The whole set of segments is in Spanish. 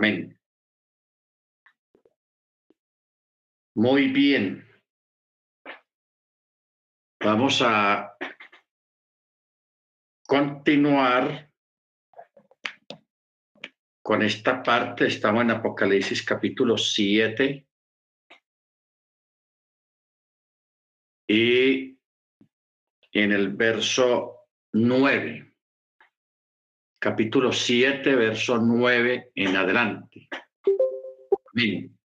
Amén. Muy bien. Vamos a continuar con esta parte. Estamos en Apocalipsis capítulo 7. Y en el verso 9. Capítulo 7, verso 9 en adelante. Amén.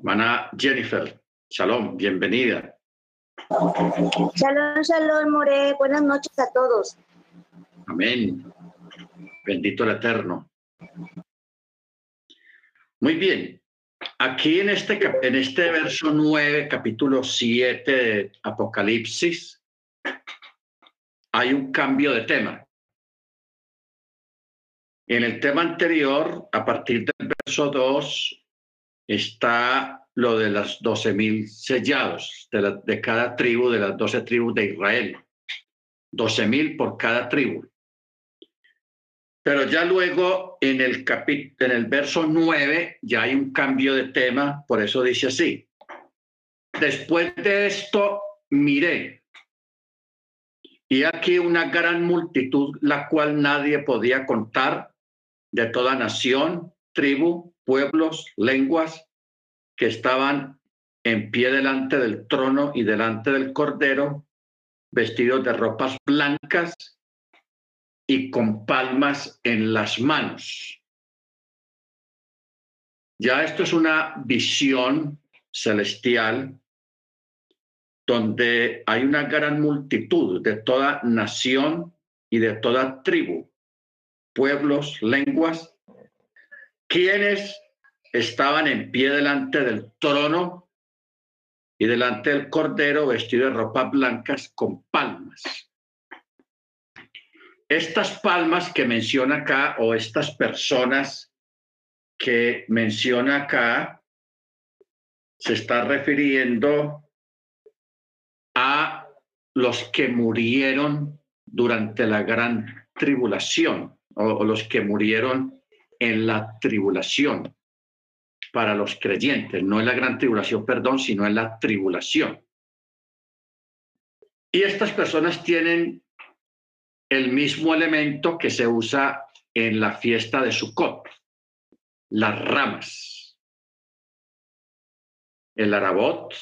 Mana Jennifer, shalom, bienvenida. Shalom, shalom, More. Buenas noches a todos. Amén. Bendito el Eterno. Muy bien. Aquí en este, en este verso 9, capítulo 7 de Apocalipsis, hay un cambio de tema. En el tema anterior, a partir del verso 2, está lo de las doce mil sellados de, de, cada tribu, de las doce tribus de Israel. Doce mil por cada tribu. Pero ya luego en el, en el verso 9 ya hay un cambio de tema, por eso dice así. Después de esto miré, y aquí una gran multitud, la cual nadie podía contar, de toda nación, tribu, pueblos, lenguas, que estaban en pie delante del trono y delante del cordero, vestidos de ropas blancas y con palmas en las manos. Ya esto es una visión celestial donde hay una gran multitud de toda nación y de toda tribu, pueblos, lenguas, quienes estaban en pie delante del trono y delante del cordero vestido de ropas blancas con palmas. Estas palmas que menciona acá o estas personas que menciona acá se está refiriendo a los que murieron durante la gran tribulación o, los que murieron en la tribulación para los creyentes, no en la gran tribulación, perdón, sino en la tribulación. Y estas personas tienen el mismo elemento que se usa en la fiesta de Sukkot, las ramas. El arabot,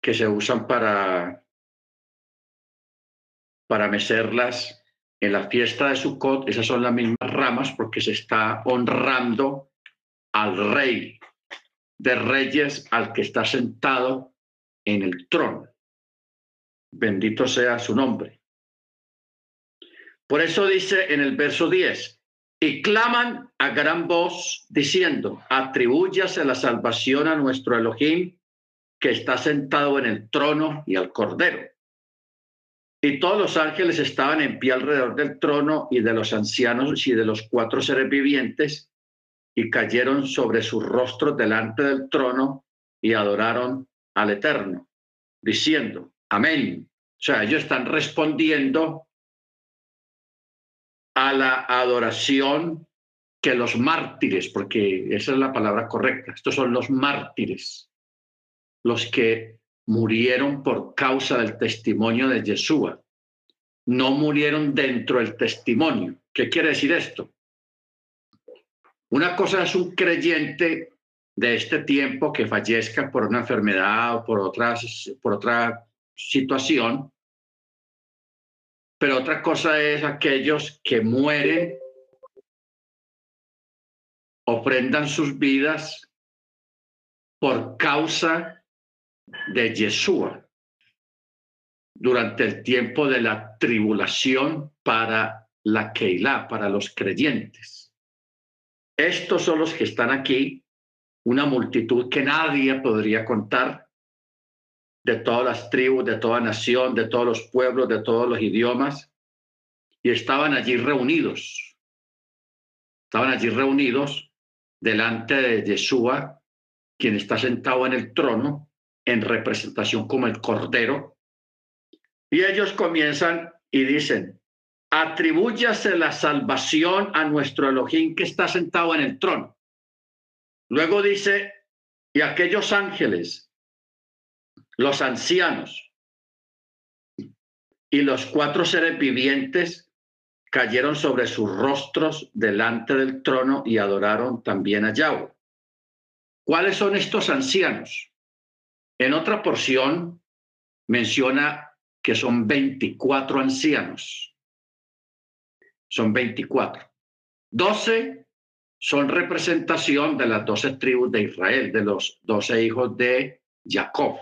que se usan para, para mecerlas en la fiesta de Sukkot, esas son las mismas ramas porque se está honrando al rey de reyes, al que está sentado en el trono. Bendito sea su nombre. Por eso dice en el verso 10, y claman a gran voz diciendo, atribúyase la salvación a nuestro Elohim que está sentado en el trono y al cordero. Y todos los ángeles estaban en pie alrededor del trono y de los ancianos y de los cuatro seres vivientes y cayeron sobre sus rostros delante del trono y adoraron al Eterno, diciendo, amén. O sea, ellos están respondiendo a la adoración que los mártires, porque esa es la palabra correcta, estos son los mártires, los que murieron por causa del testimonio de Yeshua. No murieron dentro del testimonio. ¿Qué quiere decir esto? Una cosa es un creyente de este tiempo que fallezca por una enfermedad o por, otras, por otra situación, pero otra cosa es aquellos que mueren, ofrendan sus vidas por causa de Yeshua durante el tiempo de la tribulación para la Keilah, para los creyentes. Estos son los que están aquí, una multitud que nadie podría contar, de todas las tribus, de toda nación, de todos los pueblos, de todos los idiomas, y estaban allí reunidos. Estaban allí reunidos delante de Yeshua, quien está sentado en el trono, en representación como el Cordero. Y ellos comienzan y dicen, atribúyase la salvación a nuestro Elohim que está sentado en el trono. Luego dice, y aquellos ángeles, los ancianos y los cuatro seres vivientes cayeron sobre sus rostros delante del trono y adoraron también a Yahweh. ¿Cuáles son estos ancianos? En otra porción menciona que son 24 ancianos. Son 24. 12 son representación de las 12 tribus de Israel, de los 12 hijos de Jacob.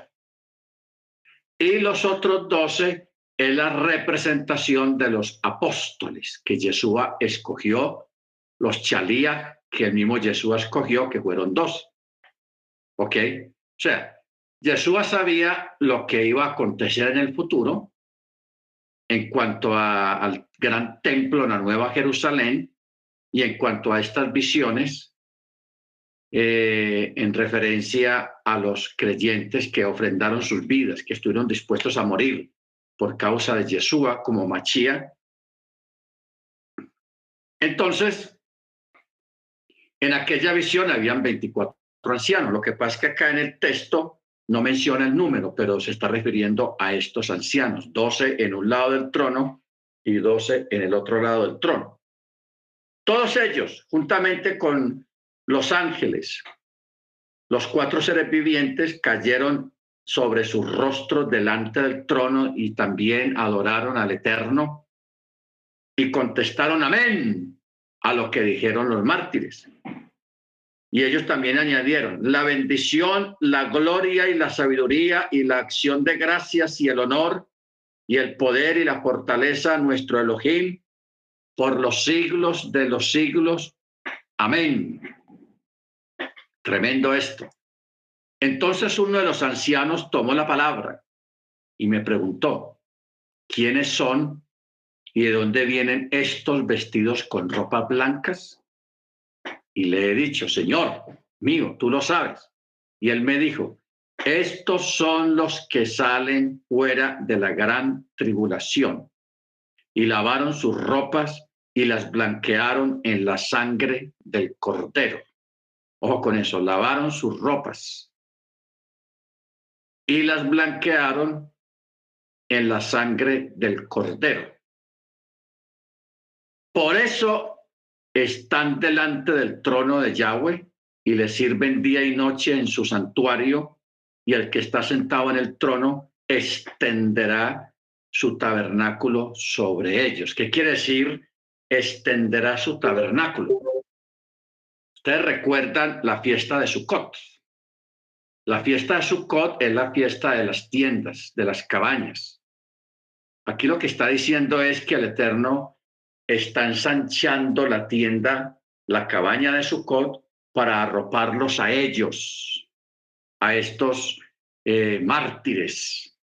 Y los otros 12 es la representación de los apóstoles que Yeshua escogió, los chalías que el mismo Yeshua escogió, que fueron dos. ¿Ok? O sea, Yeshua sabía lo que iba a acontecer en el futuro en cuanto al gran templo en la Nueva Jerusalén y en cuanto a estas visiones eh, en referencia a los creyentes que ofrendaron sus vidas, que estuvieron dispuestos a morir por causa de Yeshua como Machía. Entonces, en aquella visión habían 24 ancianos. Lo que pasa es que acá en el texto no menciona el número, pero se está refiriendo a estos ancianos, 12 en un lado del trono y 12 en el otro lado del trono. Todos ellos, juntamente con los ángeles, los cuatro seres vivientes, cayeron sobre sus rostros delante del trono y también adoraron al Eterno y contestaron amén a lo que dijeron los mártires. Y ellos también añadieron, la bendición, la gloria y la sabiduría y la acción de gracias y el honor y el poder y la fortaleza nuestro Elohim por los siglos de los siglos. Amén. Tremendo esto. Entonces uno de los ancianos tomó la palabra y me preguntó, ¿quiénes son y de dónde vienen estos vestidos con ropas blancas? Y le he dicho, Señor mío, tú lo sabes. Y él me dijo, estos son los que salen fuera de la gran tribulación y lavaron sus ropas y las blanquearon en la sangre del cordero. Ojo con eso, lavaron sus ropas y las blanquearon en la sangre del cordero. Por eso están delante del trono de Yahweh y le sirven día y noche en su santuario y el que está sentado en el trono extenderá su tabernáculo sobre ellos. ¿Qué quiere decir? Extenderá su tabernáculo. Ustedes recuerdan la fiesta de Sukkot. La fiesta de Sukkot es la fiesta de las tiendas, de las cabañas. Aquí lo que está diciendo es que el Eterno está ensanchando la tienda, la cabaña de Sukkot, para arroparlos a ellos, a estos eh, mártires.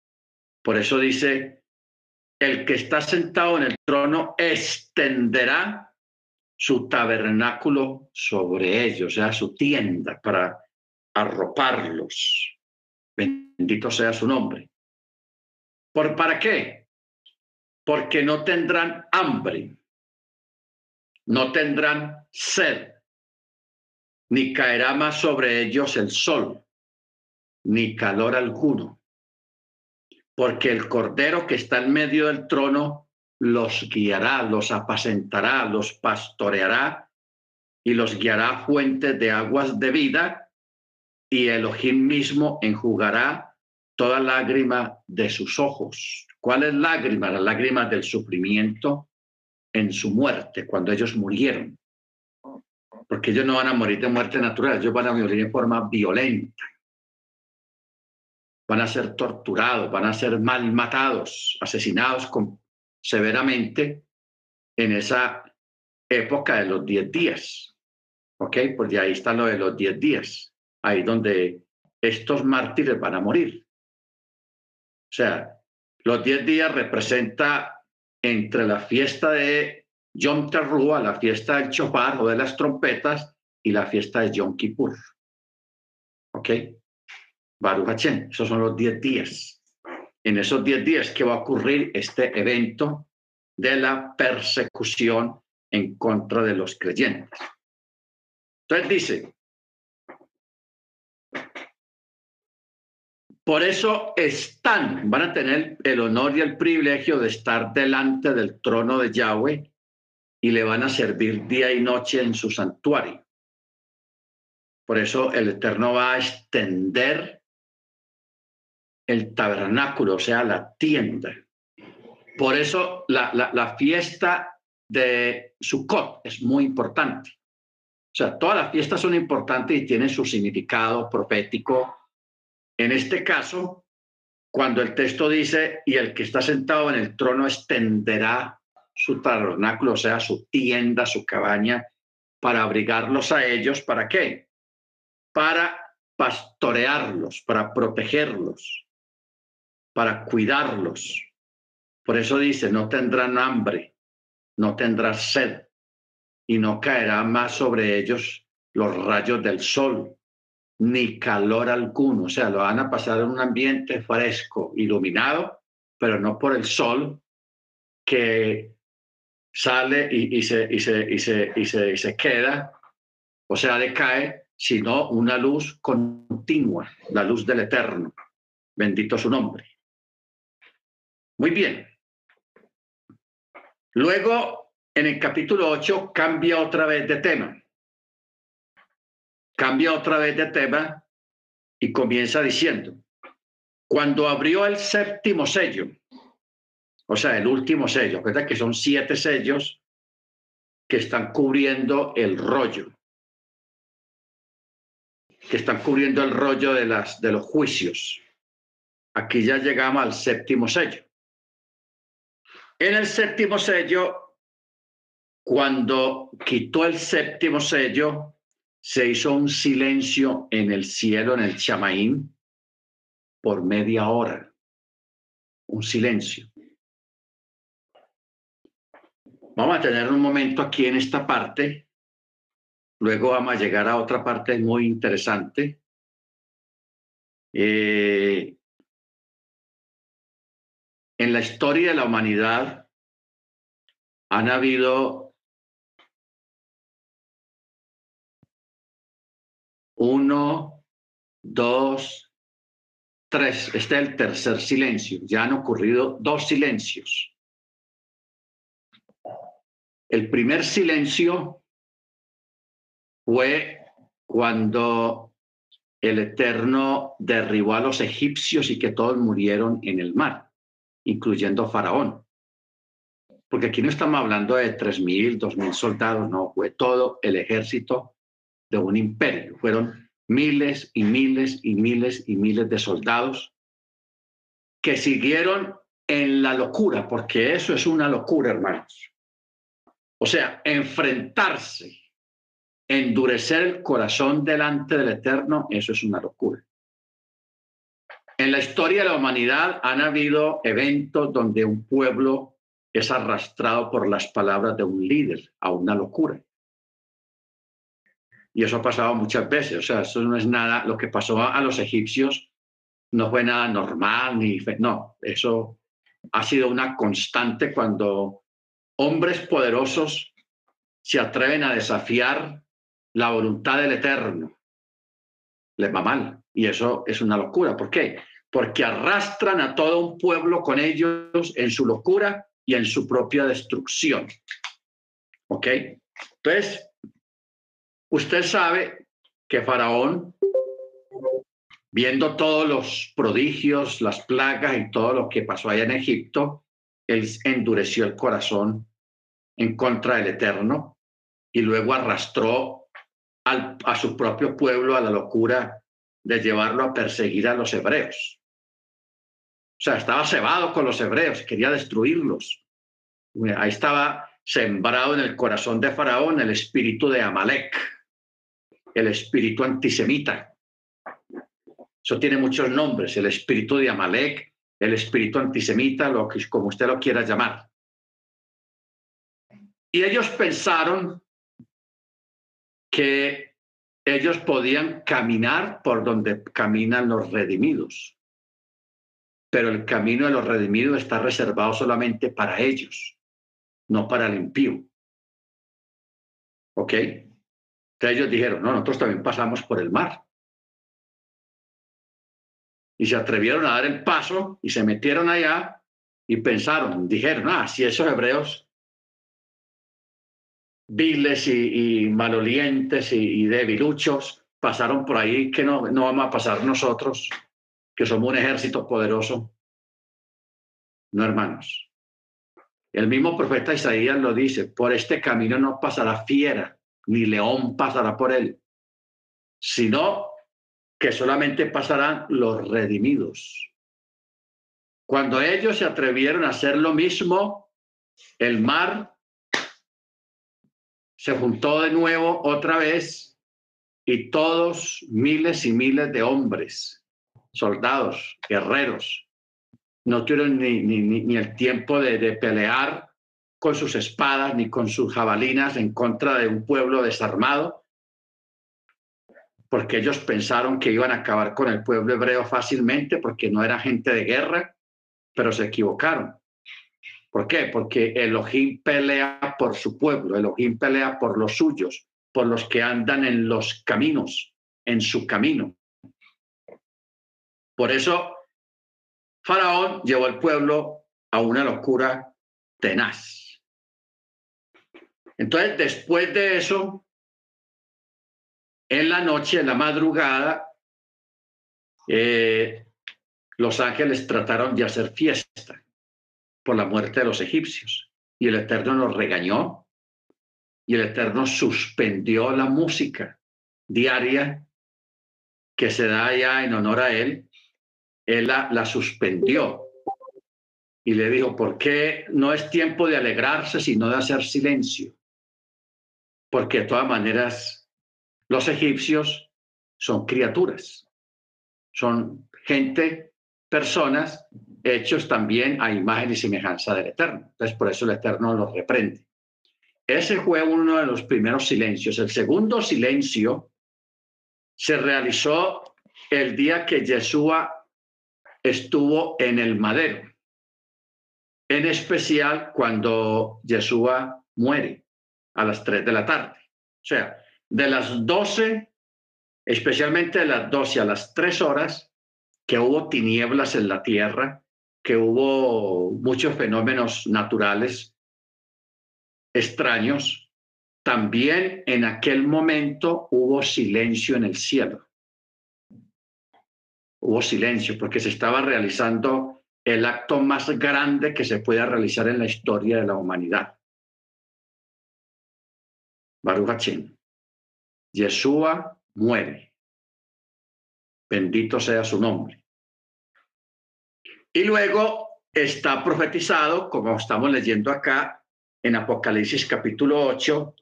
Por eso dice, el que está sentado en el trono extenderá su tabernáculo sobre ellos, o sea, su tienda para arroparlos. Bendito sea su nombre. ¿Por para qué? Porque no tendrán hambre, no tendrán sed, ni caerá más sobre ellos el sol, ni calor alguno, porque el cordero que está en medio del trono los guiará, los apacentará, los pastoreará y los guiará a fuentes de aguas de vida y Elohim mismo enjugará toda lágrima de sus ojos. ¿Cuál es lágrima? La lágrima del sufrimiento en su muerte, cuando ellos murieron. Porque ellos no van a morir de muerte natural, ellos van a morir de forma violenta. Van a ser torturados, van a ser mal matados, asesinados con, severamente en esa época de los diez días. ¿Ok? Porque ahí está lo de los diez días ahí donde estos mártires van a morir. O sea, los diez días representa entre la fiesta de Yom Teruah, la fiesta del Chofar o de las trompetas, y la fiesta de Yom Kippur. ¿Ok? Baruch Hashem, esos son los diez días. En esos diez días que va a ocurrir este evento de la persecución en contra de los creyentes. Entonces dice, por eso están, van a tener el honor y el privilegio de estar delante del trono de Yahweh y le van a servir día y noche en su santuario. Por eso el Eterno va a extender el tabernáculo, o sea, la tienda. Por eso la, la, fiesta de Sukkot es muy importante. O sea, todas las fiestas son importantes y tienen su significado profético. En este caso, cuando el texto dice, y el que está sentado en el trono extenderá su tabernáculo, o sea, su tienda, su cabaña, para abrigarlos a ellos, ¿para qué? Para pastorearlos, para protegerlos, para cuidarlos. Por eso dice, no tendrán hambre, no tendrán sed, y no caerá más sobre ellos los rayos del sol, ni calor alguno. O sea, lo van a pasar en un ambiente fresco, iluminado, pero no por el sol que sale y, se, y, se, y, se, y, se, y se queda, o sea, decae, sino una luz continua, la luz del Eterno. Bendito su nombre. Muy bien. Luego, en el capítulo 8, cambia otra vez de tema. Cambia otra vez de tema y comienza diciendo, cuando abrió el séptimo sello, o sea, el último sello, que son siete sellos que están cubriendo el rollo, que están cubriendo el rollo de, las, de los juicios. Aquí ya llegamos al séptimo sello. En el séptimo sello, cuando quitó el séptimo sello, se hizo un silencio en el cielo, en el chamaín, por media hora. Un silencio. Vamos a tener un momento aquí en esta parte. Luego vamos a llegar a otra parte muy interesante. Eh, en la historia de la humanidad han habido uno, dos, tres. Este es el tercer silencio. Ya han ocurrido dos silencios. El primer silencio fue cuando el Eterno derribó a los egipcios y que todos murieron en el mar incluyendo Faraón. Porque aquí no estamos hablando de 3.000, 2.000 soldados, no, fue todo el ejército de un imperio. Fueron miles y miles y miles y miles de soldados que siguieron en la locura, porque eso es una locura, hermanos. O sea, enfrentarse, endurecer el corazón delante del Eterno, eso es una locura. En la historia de la humanidad han habido eventos donde un pueblo es arrastrado por las palabras de un líder a una locura. Y eso ha pasado muchas veces. O sea, eso no es nada, lo que pasó a los egipcios no fue nada normal, ni no, eso ha sido una constante cuando hombres poderosos se atreven a desafiar la voluntad del Eterno. Les va mal. Y eso es una locura. ¿Por qué? Porque arrastran a todo un pueblo con ellos en su locura y en su propia destrucción. ¿Ok? Entonces, usted sabe que Faraón, viendo todos los prodigios, las plagas y todo lo que pasó allá en Egipto, él endureció el corazón en contra del Eterno y luego arrastró a su propio pueblo a la locura de llevarlo a perseguir a los hebreos. O sea, estaba cebado con los hebreos, quería destruirlos. Ahí estaba sembrado en el corazón de Faraón el espíritu de Amalek, el espíritu antisemita. Eso tiene muchos nombres, el espíritu de Amalek, el espíritu antisemita, lo que, como usted lo quiera llamar. Y ellos pensaron que ellos podían caminar por donde caminan los redimidos, pero el camino de los redimidos está reservado solamente para ellos. no para el impío. ¿Ok? Entonces ellos dijeron, no, nosotros también pasamos por el mar. Y se atrevieron a dar el paso y se metieron allá y pensaron, dijeron, ah, si esos hebreos viles y, malolientes y, y, debiluchos pasaron por ahí, que no, no vamos a pasar nosotros, que somos un ejército poderoso. No, hermanos. El mismo profeta Isaías lo dice, por este camino no pasará fiera, ni león pasará por él, sino que solamente pasarán los redimidos. Cuando ellos se atrevieron a hacer lo mismo, el mar se juntó de nuevo otra vez y todos miles y miles de hombres, soldados, guerreros, no tuvieron ni, ni, el tiempo de, de, pelear con sus espadas ni con sus jabalinas en contra de un pueblo desarmado, porque ellos pensaron que iban a acabar con el pueblo hebreo fácilmente, porque no era gente de guerra, pero se equivocaron. ¿Por qué? Porque Elohim pelea por su pueblo, Elohim pelea por los suyos, por los que andan en los caminos, en su camino. Por eso Faraón llevó al pueblo a una locura tenaz. Entonces, después de eso, en la noche, en la madrugada, eh, los ángeles trataron de hacer fiesta por la muerte de los egipcios y el Eterno los regañó y el Eterno suspendió la música diaria que se da ya en honor a él él la, suspendió y le dijo, ¿por qué no es tiempo de alegrarse, sino de hacer silencio? Porque de todas maneras los egipcios son criaturas, son gente, personas hechos también a imagen y semejanza del Eterno. Entonces por eso el Eterno los reprende. Ese fue uno de los primeros silencios. El segundo silencio se realizó el día que Yeshua estuvo en el madero, en especial cuando Yeshua muere a las 3 de la tarde. O sea, de las 12, especialmente de las 12 a las 3 horas, que hubo tinieblas en la tierra, que hubo muchos fenómenos naturales extraños, también en aquel momento hubo silencio en el cielo hubo silencio porque se estaba realizando el acto más grande que se pueda realizar en la historia de la humanidad. Baruch. Yeshua muere. Bendito sea su nombre. Y luego está profetizado, como estamos leyendo acá en Apocalipsis capítulo 8,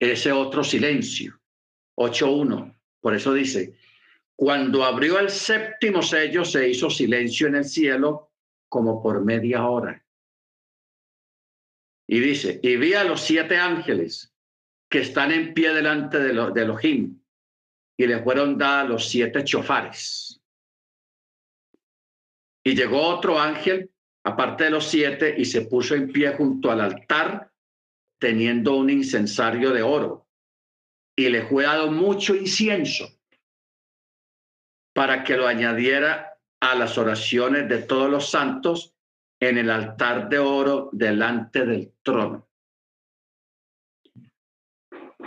ese otro silencio. 8.1. Por eso dice, cuando abrió el séptimo sello, se hizo silencio en el cielo como por media hora. Y dice, y vi a los siete ángeles que están en pie delante de, los de Elohim, y le fueron dados los siete chofares. Y llegó otro ángel, aparte de los siete, y se puso en pie junto al altar, teniendo un incensario de oro, y le fue dado mucho incienso para que lo añadiera a las oraciones de todos los santos en el altar de oro delante del trono.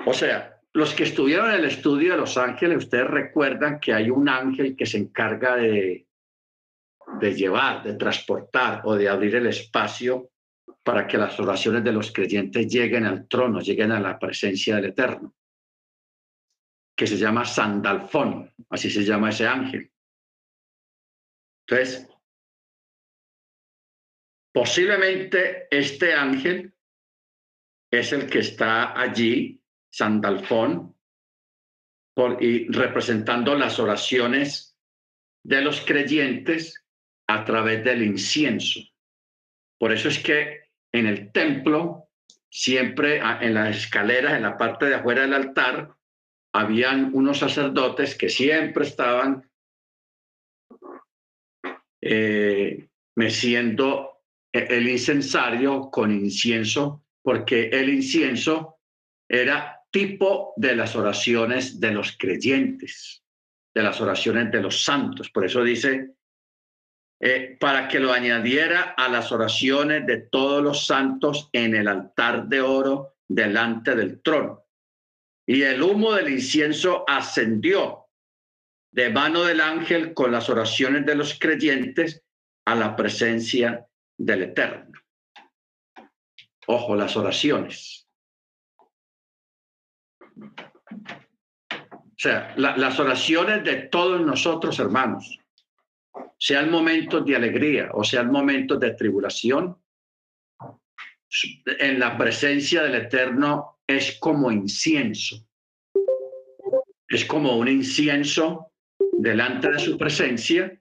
O sea, los que estuvieron en el estudio de los ángeles, ustedes recuerdan que hay un ángel que se encarga de, llevar, de transportar o de abrir el espacio para que las oraciones de los creyentes lleguen al trono, lleguen a la presencia del Eterno que se llama Sandalfón, así se llama ese ángel. Entonces, posiblemente este ángel es el que está allí, Sandalfón, por, y representando las oraciones de los creyentes a través del incienso. Por eso es que en el templo, siempre en las escaleras, en la parte de afuera del altar, habían unos sacerdotes que siempre estaban eh, meciendo el incensario con incienso, porque el incienso era tipo de las oraciones de los creyentes, de las oraciones de los santos. Por eso dice, eh, para que lo añadiera a las oraciones de todos los santos en el altar de oro delante del trono. Y el humo del incienso ascendió de mano del ángel con las oraciones de los creyentes a la presencia del Eterno. Ojo, las oraciones. O sea, las oraciones de todos nosotros, hermanos, sean momentos de alegría o sean momentos de tribulación, en la presencia del Eterno es como incienso. Es como un incienso delante de su presencia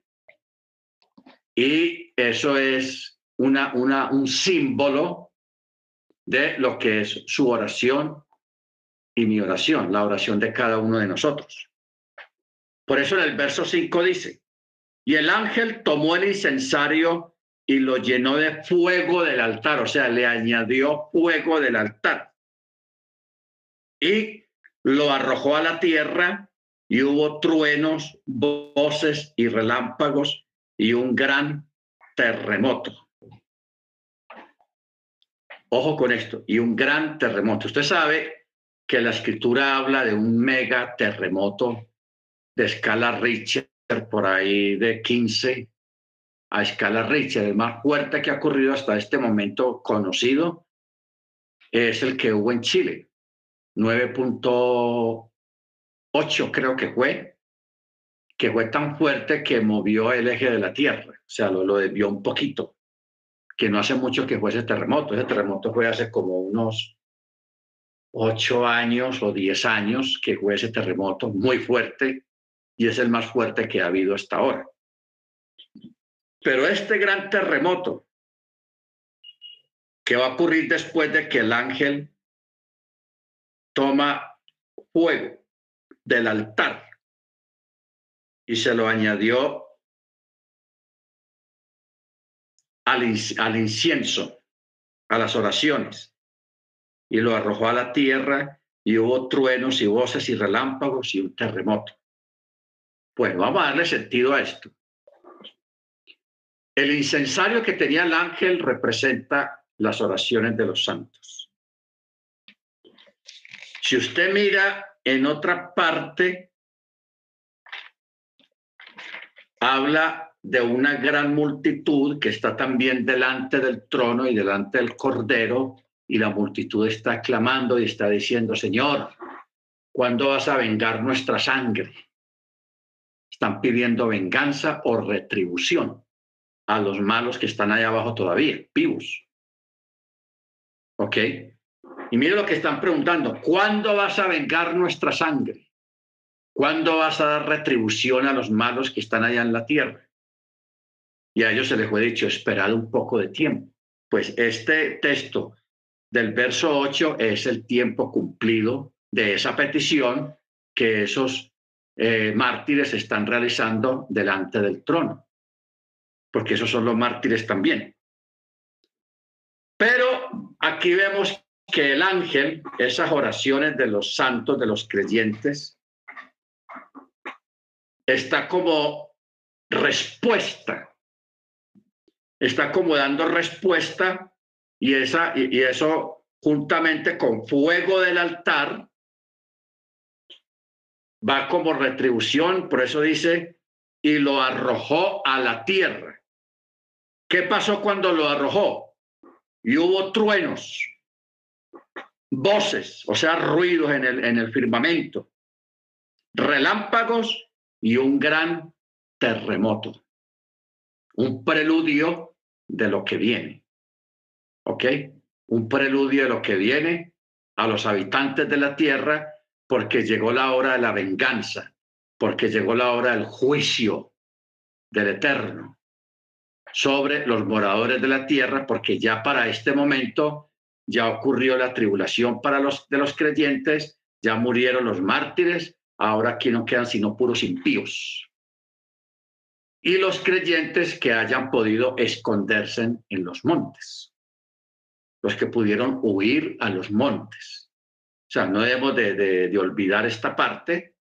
y eso es una, una, un símbolo de lo que es su oración y mi oración, la oración de cada uno de nosotros. Por eso en el verso 5 dice, y el ángel tomó el incensario y lo llenó de fuego del altar, o sea, le añadió fuego del altar. Y lo arrojó a la tierra y hubo truenos, voces y relámpagos y un gran terremoto. Ojo con esto, y un gran terremoto. Usted sabe que la escritura habla de un mega terremoto de escala Richter por ahí de 15 a escala Richter. El más fuerte que ha ocurrido hasta este momento conocido es el que hubo en Chile, 9.8 creo que fue, que fue tan fuerte que movió el eje de la Tierra, o sea, lo, lo desvió un poquito, que no hace mucho que fue ese terremoto. Ese terremoto fue hace como unos ocho años o diez años que fue ese terremoto muy fuerte y es el más fuerte que ha habido hasta ahora. Pero este gran terremoto que va a ocurrir después de que el ángel toma fuego del altar y se lo añadió al, al incienso, a las oraciones y lo arrojó a la tierra y hubo truenos y voces y relámpagos y un terremoto. Bueno, vamos a darle sentido a esto. El incensario que tenía el ángel representa las oraciones de los santos. Si usted mira en otra parte, habla de una gran multitud que está también delante del trono y delante del cordero y la multitud está clamando y está diciendo, Señor, ¿cuándo vas a vengar nuestra sangre? Están pidiendo venganza o retribución a los malos que están allá abajo todavía, vivos. ¿Ok? Y mire lo que están preguntando, ¿cuándo vas a vengar nuestra sangre? ¿Cuándo vas a dar retribución a los malos que están allá en la tierra? Y a ellos se les fue dicho, esperad un poco de tiempo. Pues este texto del verso 8 es el tiempo cumplido de esa petición que esos eh, mártires están realizando delante del trono, porque esos son los mártires también. Pero aquí vemos que el ángel, esas oraciones de los santos, de los creyentes, está como respuesta, está como dando respuesta y, esa, y, eso juntamente con fuego del altar va como retribución, por eso dice, y lo arrojó a la tierra. ¿Qué pasó cuando lo arrojó? Y hubo truenos, voces, o sea, ruidos en el, en el firmamento, relámpagos y un gran terremoto, un preludio de lo que viene. ¿Ok? Un preludio de lo que viene a los habitantes de la tierra porque llegó la hora de la venganza, porque llegó la hora del juicio del Eterno sobre los moradores de la tierra, porque ya para este momento ya ocurrió la tribulación para los de los creyentes, ya murieron los mártires, ahora aquí no quedan sino puros impíos. y los creyentes que hayan podido esconderse en los montes, los que pudieron huir a los montes. O sea, no debemos de, olvidar esta parte,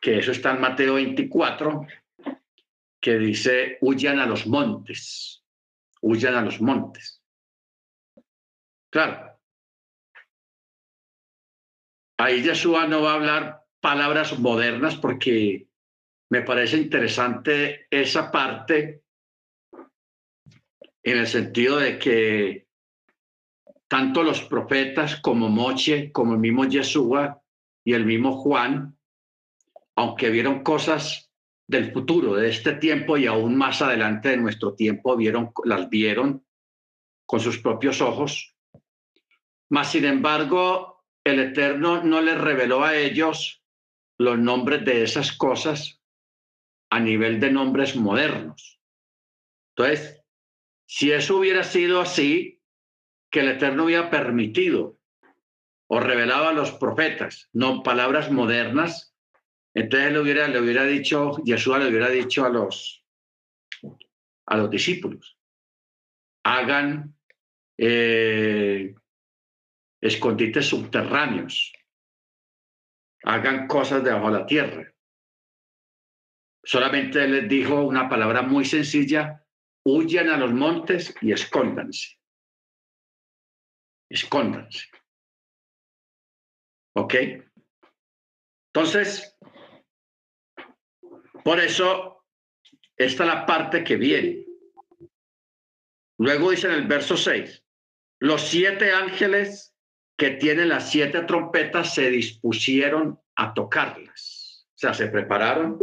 que eso está en Mateo 24, que dice, huyan a los montes, huyan a los montes. Claro. Ahí Yeshua no va a hablar palabras modernas porque me parece interesante esa parte en el sentido de que tanto los profetas como Moche, como el mismo Yeshua y el mismo Juan, aunque vieron cosas del futuro, de este tiempo y aún más adelante de nuestro tiempo, vieron, las vieron con sus propios ojos. Mas, sin embargo, el Eterno no les reveló a ellos los nombres de esas cosas a nivel de nombres modernos. Entonces, si eso hubiera sido así, que el Eterno hubiera permitido o revelado a los profetas, no palabras modernas, entonces le hubiera, le hubiera dicho, Yeshua le hubiera dicho a los, a los discípulos, hagan eh, escondites subterráneos, hagan cosas debajo de la tierra. Solamente les dijo una palabra muy sencilla, huyan a los montes y escóndanse. Escóndanse. ¿Ok? Entonces, por eso, esta es la parte que viene. Luego dice en el verso 6, los siete ángeles que tienen las siete trompetas se dispusieron a tocarlas. O sea, se prepararon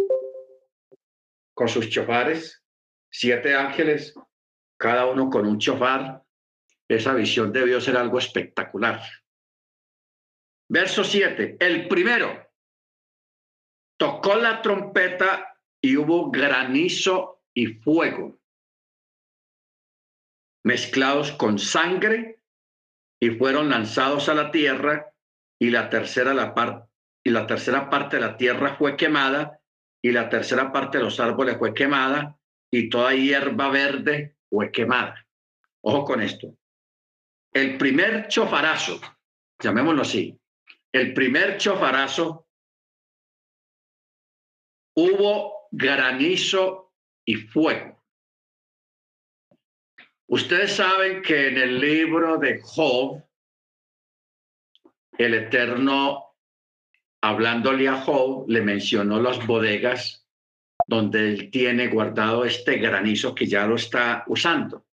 con sus chofares, siete ángeles, cada uno con un chofar. Esa visión debió ser algo espectacular. Verso 7. El primero tocó la trompeta y hubo granizo y fuego mezclados con sangre y fueron lanzados a la tierra y la tercera la y la tercera parte de la tierra fue quemada y la tercera parte de los árboles fue quemada y toda hierba verde fue quemada. Ojo con esto. El primer chofarazo, llamémoslo así, el primer chofarazo hubo granizo y fuego. Ustedes saben que en el libro de Job, el Eterno hablándole a Job, le mencionó las bodegas donde él tiene guardado este granizo que ya lo está usando.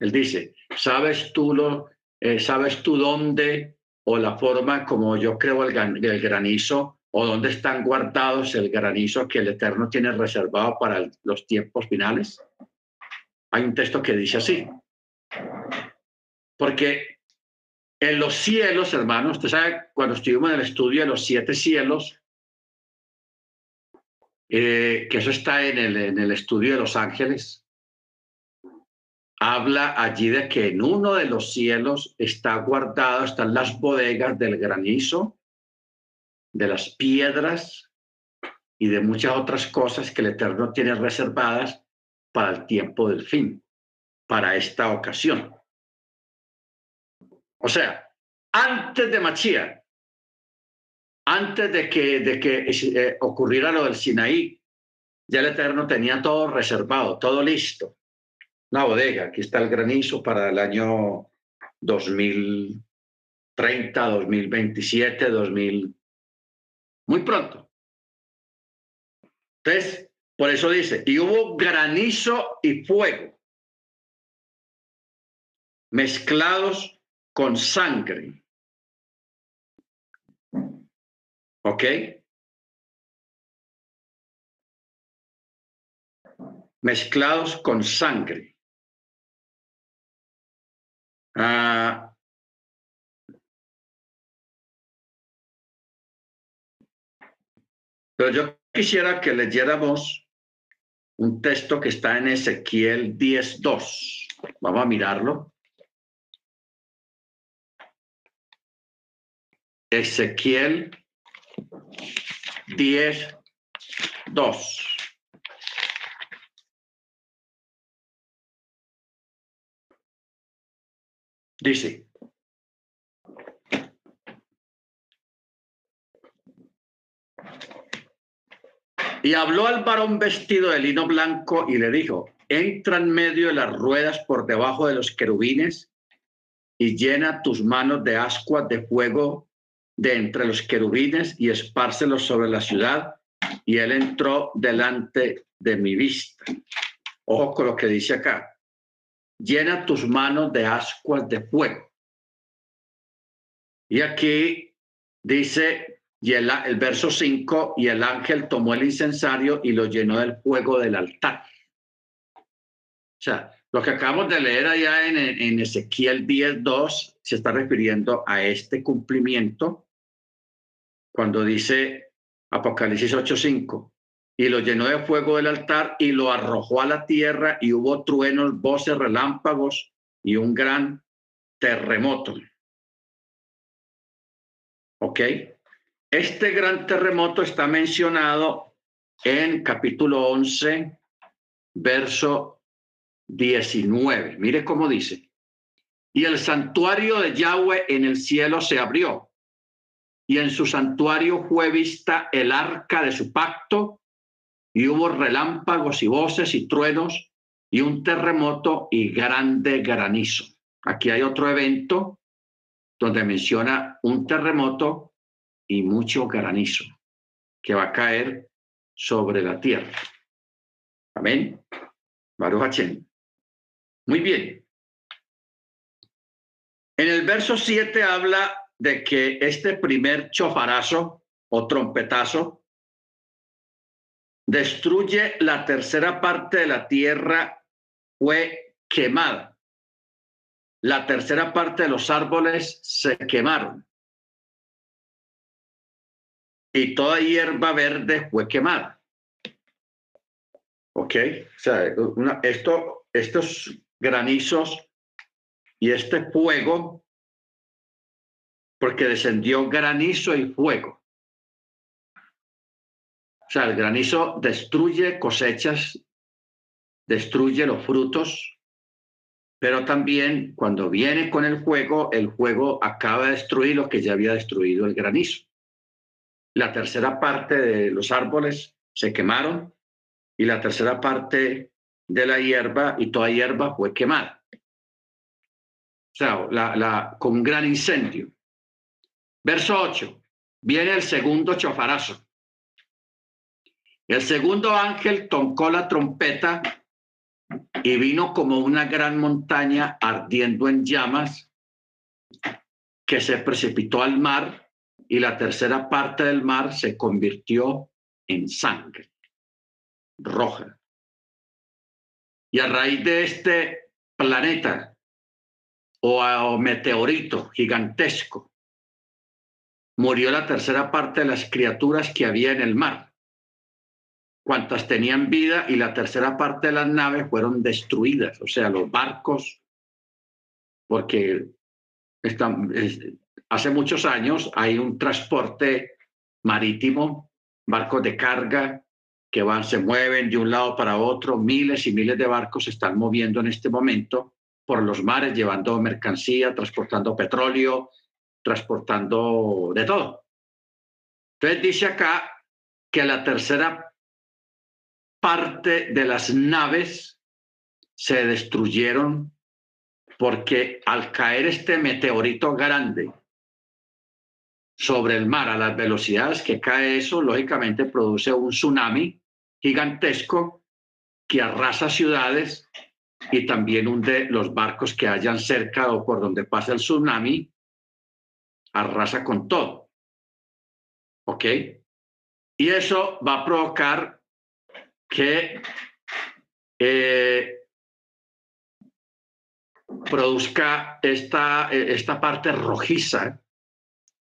Él dice, ¿sabes tú, lo, eh, ¿sabes tú dónde o la forma como yo creo el, el, granizo o dónde están guardados el granizo que el Eterno tiene reservado para los tiempos finales? Hay un texto que dice así. Porque en los cielos, hermanos, usted sabe, cuando estuvimos en el estudio de los siete cielos, eh, que eso está en el, en el estudio de los ángeles, habla allí de que en uno de los cielos está guardado, están las bodegas del granizo, de las piedras y de muchas otras cosas que el Eterno tiene reservadas para el tiempo del fin, para esta ocasión. O sea, antes de Machía, antes de que, de que eh, ocurriera lo del Sinaí, ya el Eterno tenía todo reservado, todo listo. La bodega, aquí está el granizo para el año 2030, 2027, 2000. Muy pronto. Entonces, por eso dice, y hubo granizo y fuego mezclados con sangre. ¿Ok? Mezclados con sangre. Ah, pero yo quisiera que leyéramos un texto que está en Ezequiel 10.2. Vamos a mirarlo. Ezequiel 10, 2. Dice, y habló al varón vestido de lino blanco y le dijo, entra en medio de las ruedas por debajo de los querubines y llena tus manos de ascuas de fuego de entre los querubines y espárcelos sobre la ciudad. Y él entró delante de mi vista. Ojo con lo que dice acá. Llena tus manos de ascuas de fuego. Y aquí dice, y el, el verso 5, y el ángel tomó el incensario y lo llenó del fuego del altar. O sea, lo que acabamos de leer allá en, en Ezequiel 10.2 se está refiriendo a este cumplimiento cuando dice Apocalipsis 8.5, y lo llenó de fuego del altar y lo arrojó a la tierra y hubo truenos, voces, relámpagos y un gran terremoto. ¿Ok? Este gran terremoto está mencionado en capítulo 11, verso 19. Mire cómo dice. Y el santuario de Yahweh en el cielo se abrió, y en su santuario fue vista el arca de su pacto, y hubo relámpagos y voces y truenos, y un terremoto y grande granizo. Aquí hay otro evento donde menciona un terremoto y mucho granizo que va a caer sobre la tierra. Amén. Baruch muy bien. En el verso 7 habla de que este primer chofarazo o trompetazo destruye la tercera parte de la tierra, fue quemada. La tercera parte de los árboles se quemaron. Y toda hierba verde fue quemada. ¿Ok? O sea, esto, estos granizos y este fuego, porque descendió granizo y fuego. O sea, el granizo destruye cosechas, destruye los frutos, pero también cuando viene con el fuego, el fuego acaba de destruir lo que ya había destruido el granizo. La tercera parte de los árboles se quemaron y la tercera parte de la hierba y toda hierba fue quemada. O sea, con un gran incendio. Verso 8. Viene el segundo chofarazo. El segundo ángel tocó la trompeta y vino como una gran montaña ardiendo en llamas que se precipitó al mar y la tercera parte del mar se convirtió en sangre roja. Y a raíz de este planeta o, meteorito gigantesco, murió la tercera parte de las criaturas que había en el mar, cuantas tenían vida, y la tercera parte de las naves fueron destruidas, o sea, los barcos, porque están, hace muchos años hay un transporte marítimo, barcos de carga, que van, se mueven de un lado para otro, miles y miles de barcos se están moviendo en este momento por los mares, llevando mercancía, transportando petróleo, transportando de todo. Entonces dice acá que la tercera parte de las naves se destruyeron porque al caer este meteorito grande sobre el mar a las velocidades que cae eso, lógicamente produce un tsunami gigantesco que arrasa ciudades y también hunde los barcos que hayan cerca o por donde pasa el tsunami, arrasa con todo. ¿Ok? Y eso va a provocar que eh, produzca esta, esta parte rojiza,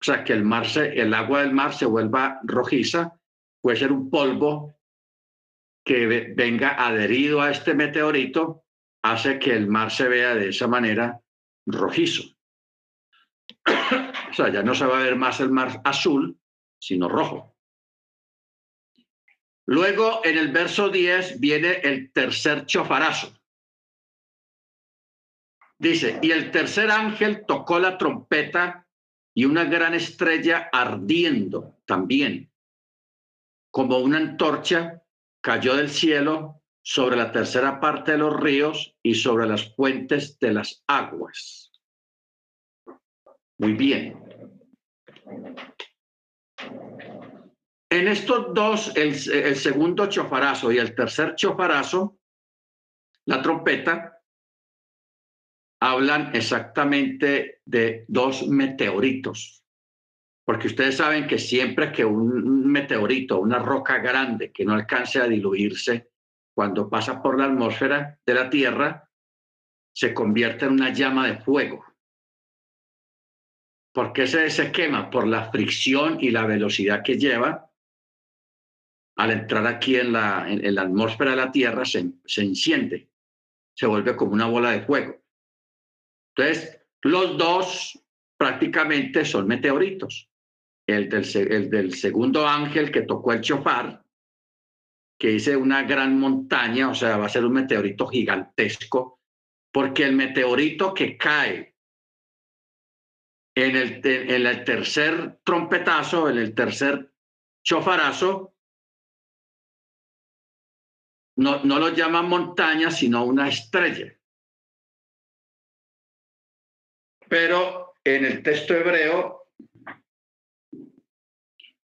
o sea, que el, mar se, el agua del mar se vuelva rojiza, puede ser un polvo que venga adherido a este meteorito hace que el mar se vea de esa manera rojizo. o sea, ya no se va a ver más el mar azul, sino rojo. Luego, en el verso 10, viene el tercer chofarazo. Dice, y el tercer ángel tocó la trompeta y una gran estrella ardiendo también, como una antorcha, cayó del cielo sobre la tercera parte de los ríos y sobre las fuentes de las aguas. Muy bien. En estos dos, el, segundo chofarazo y el tercer chofarazo, la trompeta, hablan exactamente de dos meteoritos. Porque ustedes saben que siempre que un meteorito, una roca grande que no alcance a diluirse, cuando pasa por la atmósfera de la Tierra, se convierte en una llama de fuego. ¿Por qué se, se quema? Por la fricción y la velocidad que lleva. Al entrar aquí en la, atmósfera de la Tierra se, se enciende, se vuelve como una bola de fuego. Entonces, los dos prácticamente son meteoritos. El del, el del segundo ángel que tocó el chofar, que dice una gran montaña, o sea, va a ser un meteorito gigantesco, porque el meteorito que cae en el, en el tercer trompetazo, en el tercer chofarazo, no, no lo llaman montaña, sino una estrella. Pero en el texto hebreo,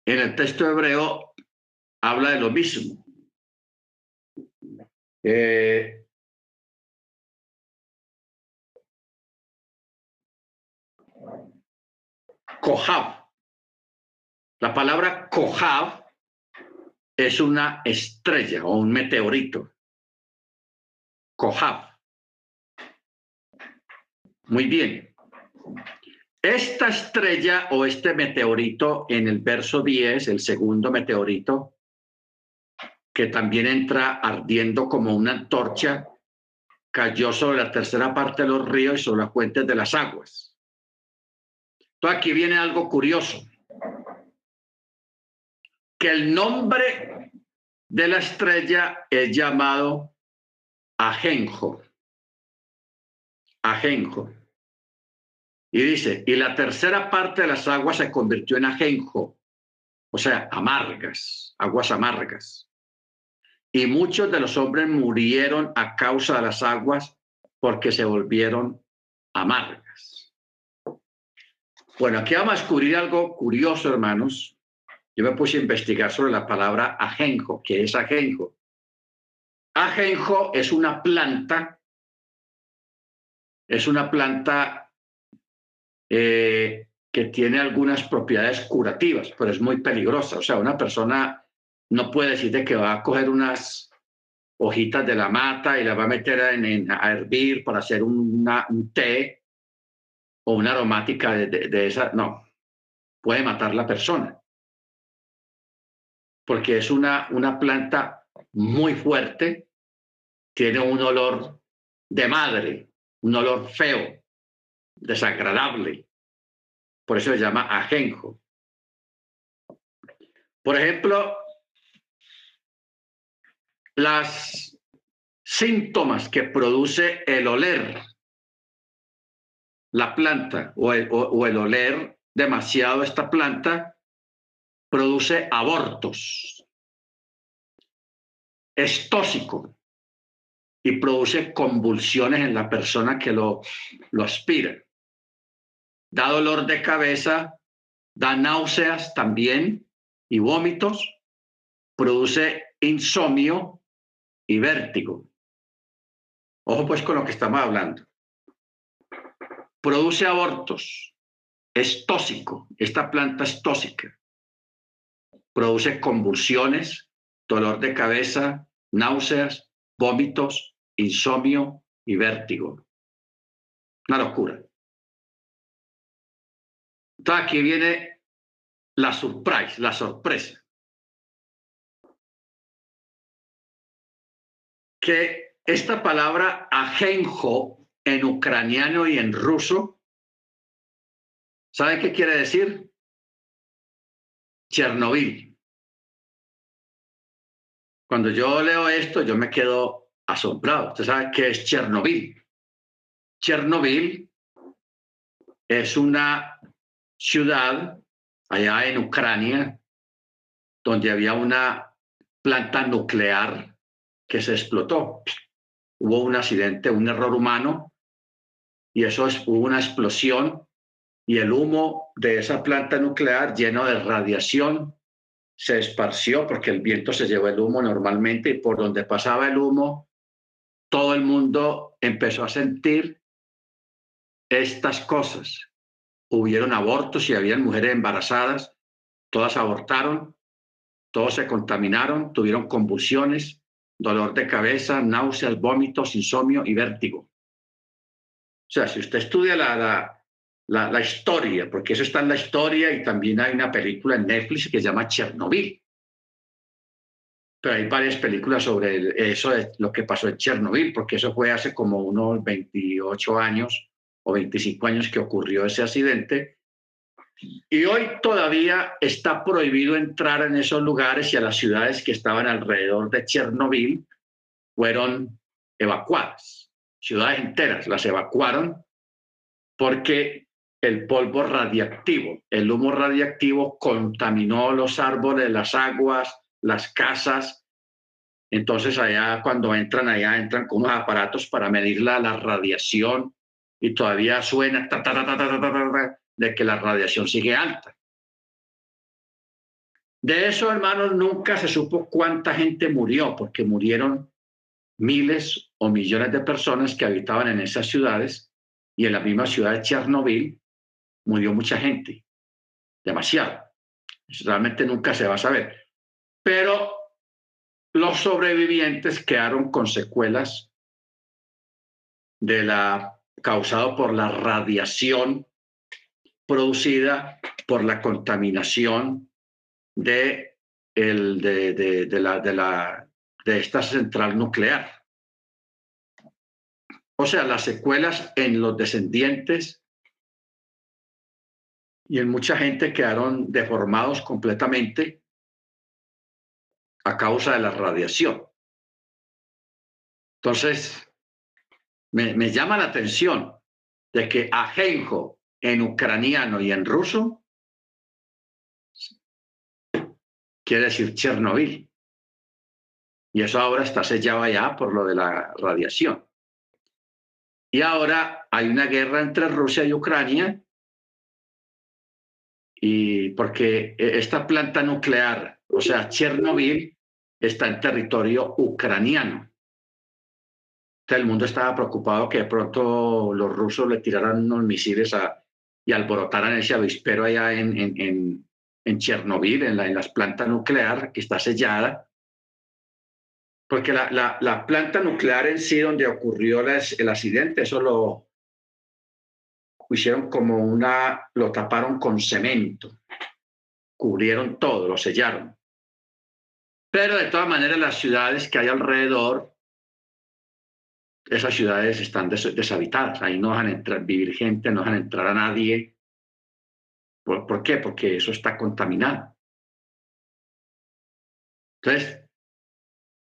en el texto hebreo habla de lo mismo. Eh, Kohav. La palabra Kohav es una estrella o un meteorito. Kohav. Muy bien. Esta estrella o este meteorito en el verso 10, el segundo meteorito, que también entra ardiendo como una antorcha, cayó sobre la tercera parte de los ríos y sobre las fuentes de las aguas. Aquí viene algo curioso, que el nombre de la estrella es llamado Ajenjo. Ajenjo. Y dice, y la tercera parte de las aguas se convirtió en ajenjo, o sea, amargas, aguas amargas. Y muchos de los hombres murieron a causa de las aguas porque se volvieron amargas. Bueno, aquí vamos a descubrir algo curioso, hermanos. Yo me puse a investigar sobre la palabra ajenjo. ¿Qué es ajenjo? Ajenjo es una planta, es una planta eh, que tiene algunas propiedades curativas, pero es muy peligrosa. O sea, una persona no puede decir que va a coger unas hojitas de la mata y las va a meter a hervir para hacer un té o una aromática de, esa, no, puede matar la persona. Porque es una, una planta muy fuerte, tiene un olor de madre, un olor feo, desagradable. Por eso se llama ajenjo. Por ejemplo, las síntomas que produce el oler la planta o el, oler demasiado esta planta produce abortos. Es tóxico y produce convulsiones en la persona que lo, lo aspira. Da dolor de cabeza, da náuseas también y vómitos, produce insomnio y vértigo. Ojo pues con lo que estamos hablando produce abortos, es tóxico, esta planta es tóxica, produce convulsiones, dolor de cabeza, náuseas, vómitos, insomnio y vértigo. Una locura. Entonces aquí viene la surprise, la sorpresa. Que esta palabra ajenjo en ucraniano y en ruso. ¿Sabe qué quiere decir? Chernobyl. Cuando yo leo esto, yo me quedo asombrado. Usted sabe qué es Chernobyl. Chernobyl es una ciudad allá en Ucrania donde había una planta nuclear que se explotó. Hubo un accidente, un error humano, y eso es, hubo una explosión y el humo de esa planta nuclear lleno de radiación se esparció porque el viento se llevó el humo normalmente y por donde pasaba el humo, todo el mundo empezó a sentir estas cosas. Hubieron abortos y habían mujeres embarazadas, todas abortaron, todos se contaminaron, tuvieron convulsiones, dolor de cabeza, náuseas, vómitos, insomnio y vértigo. O sea, si usted estudia la, la, historia, porque eso está en la historia y también hay una película en Netflix que se llama Chernobyl. Pero hay varias películas sobre eso, lo que pasó en Chernobyl, porque eso fue hace como unos 28 años o 25 años que ocurrió ese accidente. Y hoy todavía está prohibido entrar en esos lugares y a las ciudades que estaban alrededor de Chernobyl fueron evacuadas. Ciudades enteras las evacuaron porque el polvo radiactivo, el humo radiactivo contaminó los árboles, las aguas, las casas. Entonces allá cuando entran allá entran con unos aparatos para medir la, radiación y todavía suena de que la radiación sigue alta. De eso, hermanos, nunca se supo cuánta gente murió, porque murieron miles o millones de personas que habitaban en esas ciudades y en la misma ciudad de Chernobyl murió mucha gente, demasiado. realmente nunca se va a saber. Pero los sobrevivientes quedaron con secuelas de la causado por la radiación producida por la contaminación de, el, de, de, la, de, la, de esta central nuclear. O sea, las secuelas en los descendientes y en mucha gente quedaron deformados completamente a causa de la radiación. Entonces, me, llama la atención de que ajenjo en ucraniano y en ruso quiere decir Chernobyl. Y eso ahora está sellado allá por lo de la radiación. Y ahora hay una guerra entre Rusia y Ucrania y porque e, esta planta nuclear, o sea, Chernobyl, está en territorio ucraniano. Entonces, el mundo estaba preocupado que de pronto los rusos le tiraran unos misiles a, y alborotaran ese avispero allá en, en, en, Chernobyl, en, la, las plantas nuclear, que está sellada. Porque la, la, la, planta nuclear en sí, donde ocurrió el accidente, eso lo, hicieron como una, lo taparon con cemento, cubrieron todo, lo sellaron. Pero de todas maneras las ciudades que hay alrededor, esas ciudades están deshabitadas, ahí no a entrar, vivir gente, no a entrar a nadie. ¿Por, ¿Por, qué? Porque eso está contaminado. Entonces,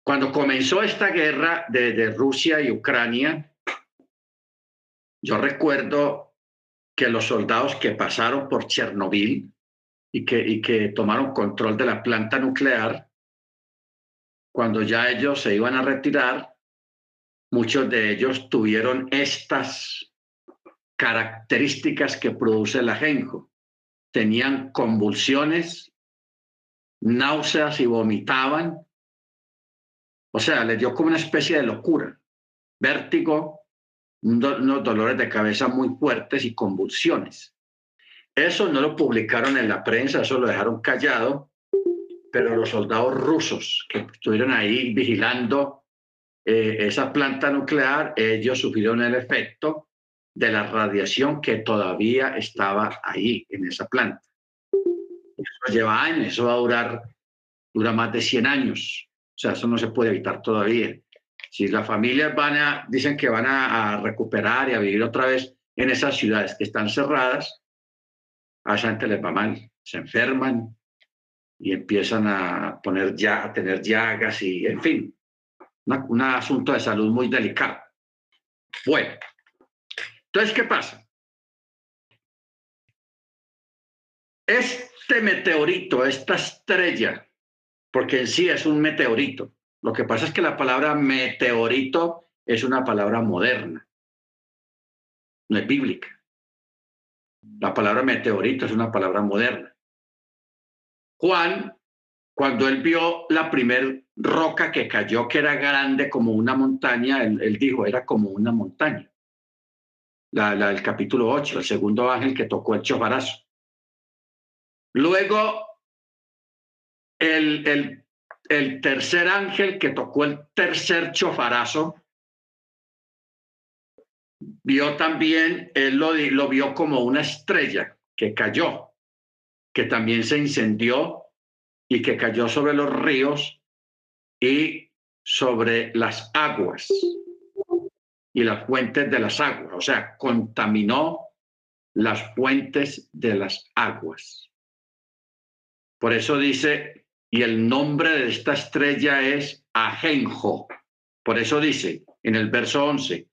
cuando comenzó esta guerra de, Rusia y Ucrania, yo recuerdo que los soldados que pasaron por Chernobyl y que, y que tomaron control de la planta nuclear, cuando ya ellos se iban a retirar, muchos de ellos tuvieron estas características que produce el ajenjo. Tenían convulsiones, náuseas y vomitaban. O sea, les dio como una especie de locura, vértigo, unos dolores de cabeza muy fuertes y convulsiones. Eso no lo publicaron en la prensa, eso lo dejaron callado, pero los soldados rusos que estuvieron ahí vigilando eh, esa planta nuclear, ellos sufrieron el efecto de la radiación que todavía estaba ahí, en esa planta. Eso lleva años, eso va a durar, dura más de 100 años. O sea, eso no se puede evitar todavía. Si las familias van a, dicen que van a, recuperar y a vivir otra vez en esas ciudades que están cerradas, a esa gente les va mal, se enferman, y empiezan a poner ya, a tener llagas y, en fin, un asunto de salud muy delicado. Bueno, entonces, ¿qué pasa? Este meteorito, esta estrella, porque en sí es un meteorito, lo que pasa es que la palabra meteorito es una palabra moderna, no es bíblica. La palabra meteorito es una palabra moderna. Juan, cuando él vio la primer roca que cayó, que era grande como una montaña, él, dijo, era como una montaña. El capítulo 8, el segundo ángel que tocó el chofarazo. Luego, el, el, tercer ángel que tocó el tercer chofarazo, vio también, él lo, lo vio como una estrella que cayó, que también se incendió y que cayó sobre los ríos y sobre las aguas y las fuentes de las aguas, o sea, contaminó las fuentes de las aguas. Por eso dice, y el nombre de esta estrella es Ajenjo. Por eso dice en el verso 11,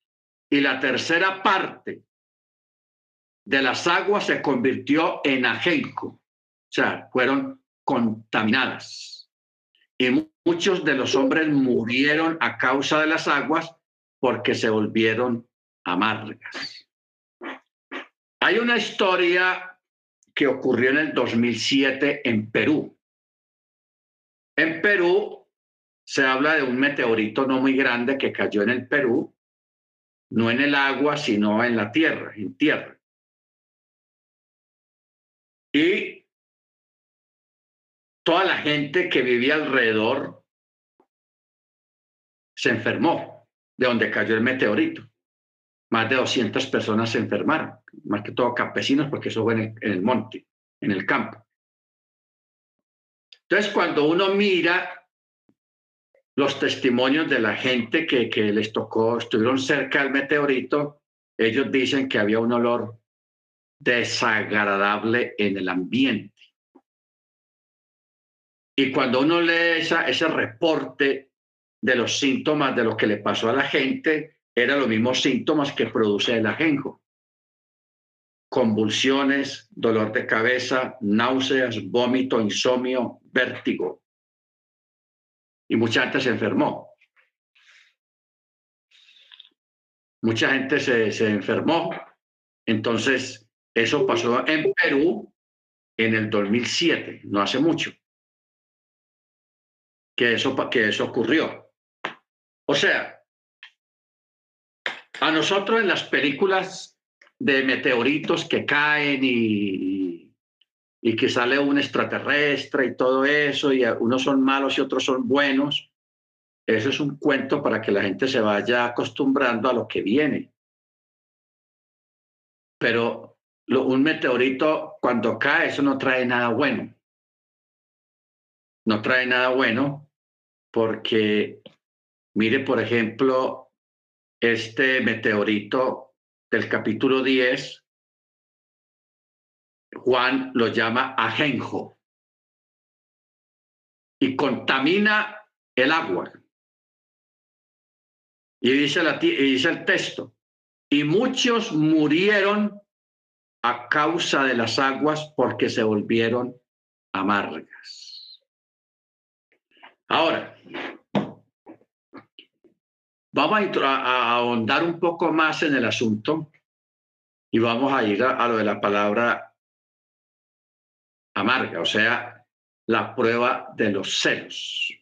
y la tercera parte de las aguas se convirtió en ajenjo, o sea, fueron contaminadas. Y muchos de los hombres murieron a causa de las aguas porque se volvieron amargas. Hay una historia que ocurrió en el 2007 en Perú. En Perú se habla de un meteorito no muy grande que cayó en el Perú no en el agua, sino en la tierra, en tierra. Y toda la gente que vivía alrededor se enfermó de donde cayó el meteorito. Más de 200 personas se enfermaron, más que todo campesinos, porque eso fue en el monte, en el campo. Entonces, cuando uno mira los testimonios de la gente que, les tocó, estuvieron cerca del meteorito, ellos dicen que había un olor desagradable en el ambiente. Y cuando uno lee ese reporte de los síntomas de lo que le pasó a la gente, eran los mismos síntomas que produce el ajenjo. Convulsiones, dolor de cabeza, náuseas, vómito, insomnio, vértigo y mucha gente se enfermó. Mucha gente se, se enfermó. Entonces, eso pasó en Perú en el 2007, no hace mucho, que eso, que eso ocurrió. O sea, a nosotros en las películas de meteoritos que caen y, y que sale un extraterrestre y todo eso, y unos son malos y otros son buenos. Eso es un cuento para que la gente se vaya acostumbrando a lo que viene. Pero un meteorito cuando cae, eso no trae nada bueno. No trae nada bueno porque, mire, por ejemplo, este meteorito del capítulo 10 Juan lo llama ajenjo y contamina el agua. Y dice, la, y dice el texto, y muchos murieron a causa de las aguas porque se volvieron amargas. Ahora, vamos a, ahondar un poco más en el asunto y vamos a ir a lo de la palabra amarga, o sea, la prueba de los celos.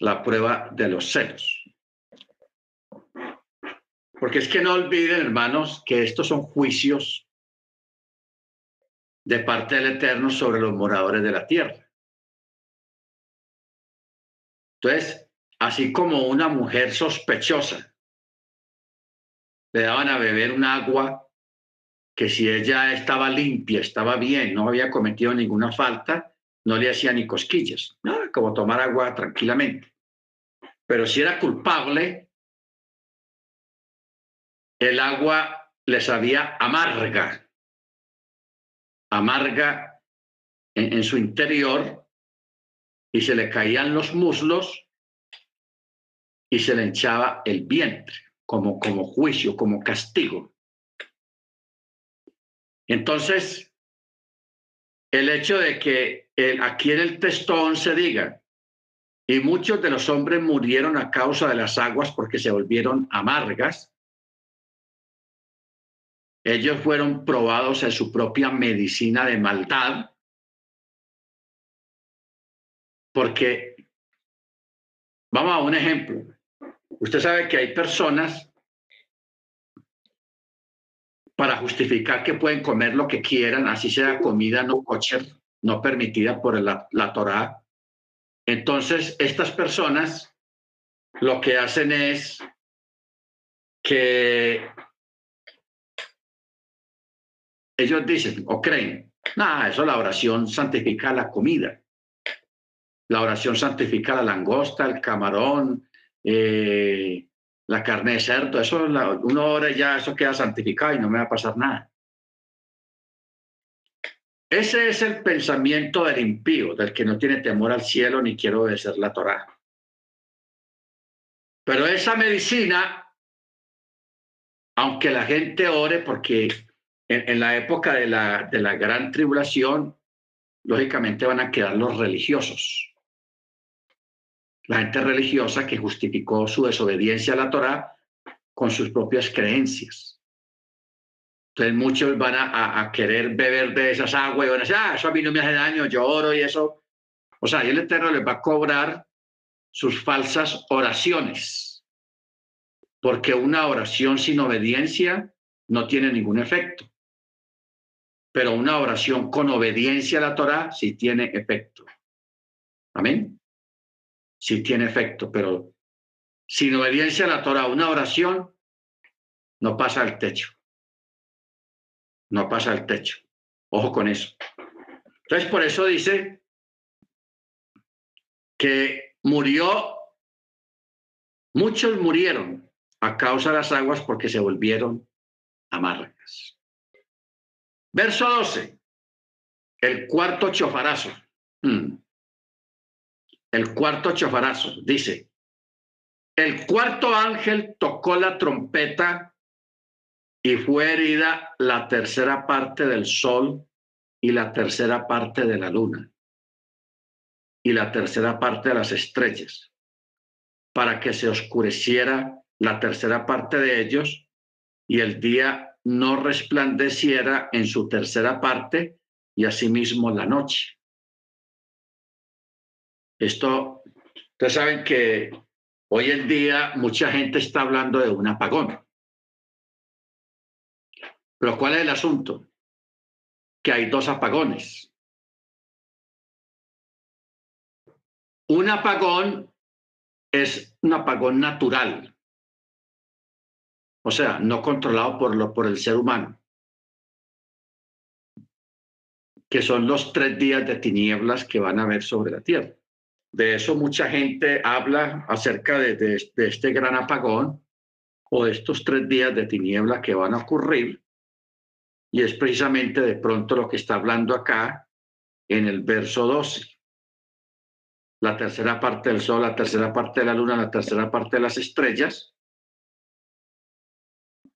La prueba de los celos. Porque es que no olviden, hermanos, que estos son juicios de parte del Eterno sobre los moradores de la tierra. Entonces, así como una mujer sospechosa le daban a beber un agua que si ella estaba limpia, estaba bien, no había cometido ninguna falta, no le hacía ni cosquillas, nada, como tomar agua tranquilamente. Pero si era culpable, el agua le sabía amarga, amarga en, su interior y se le caían los muslos y se le hinchaba el vientre como, como juicio, como castigo. Entonces, el hecho de que aquí en el texto se diga, y muchos de los hombres murieron a causa de las aguas porque se volvieron amargas, ellos fueron probados en su propia medicina de maldad, porque, vamos a un ejemplo, usted sabe que hay personas para justificar que pueden comer lo que quieran, así sea comida no kosher, no permitida por la, la Torá. Entonces, estas personas lo que hacen es que ellos dicen o creen, nada, eso la oración santifica la comida. La oración santifica la langosta, el camarón, eh, la carne de cerdo. Eso, la, una ya eso queda santificado y no me va a pasar nada. Ese es el pensamiento del impío, del que no tiene temor al cielo ni quiere obedecer la Torá. Pero esa medicina, aunque la gente ore, porque en, la época de la, de la gran tribulación, lógicamente van a quedar los religiosos. La gente religiosa que justificó su desobediencia a la Torá con sus propias creencias. Entonces muchos van a, querer beber de esas aguas y van a decir, ah, eso a mí no me hace daño, yo oro y eso. O sea, y el Eterno les va a cobrar sus falsas oraciones, porque una oración sin obediencia no tiene ningún efecto pero una oración con obediencia a la Torah sí tiene efecto. Amén. Sí tiene efecto, pero sin obediencia a la Torah, una oración no pasa el techo. No pasa el techo. Ojo con eso. Entonces, por eso dice que murió, muchos murieron a causa de las aguas porque se volvieron amargas. Verso 12. El cuarto chofarazo. El cuarto chofarazo dice, el cuarto ángel tocó la trompeta y fue herida la tercera parte del sol y la tercera parte de la luna y la tercera parte de las estrellas, para que se oscureciera la tercera parte de ellos y el día no resplandeciera en su tercera parte y asimismo la noche. Esto, ustedes saben que hoy en día mucha gente está hablando de un apagón. Pero ¿cuál es el asunto? Que hay dos apagones. Un apagón es un apagón natural, o sea, no controlado por, lo, por el ser humano, que son los tres días de tinieblas que van a haber sobre la tierra. De eso mucha gente habla acerca de, este gran apagón o de estos tres días de tiniebla que van a ocurrir. Y es precisamente de pronto lo que está hablando acá en el verso 12. La tercera parte del sol, la tercera parte de la luna, la tercera parte de las estrellas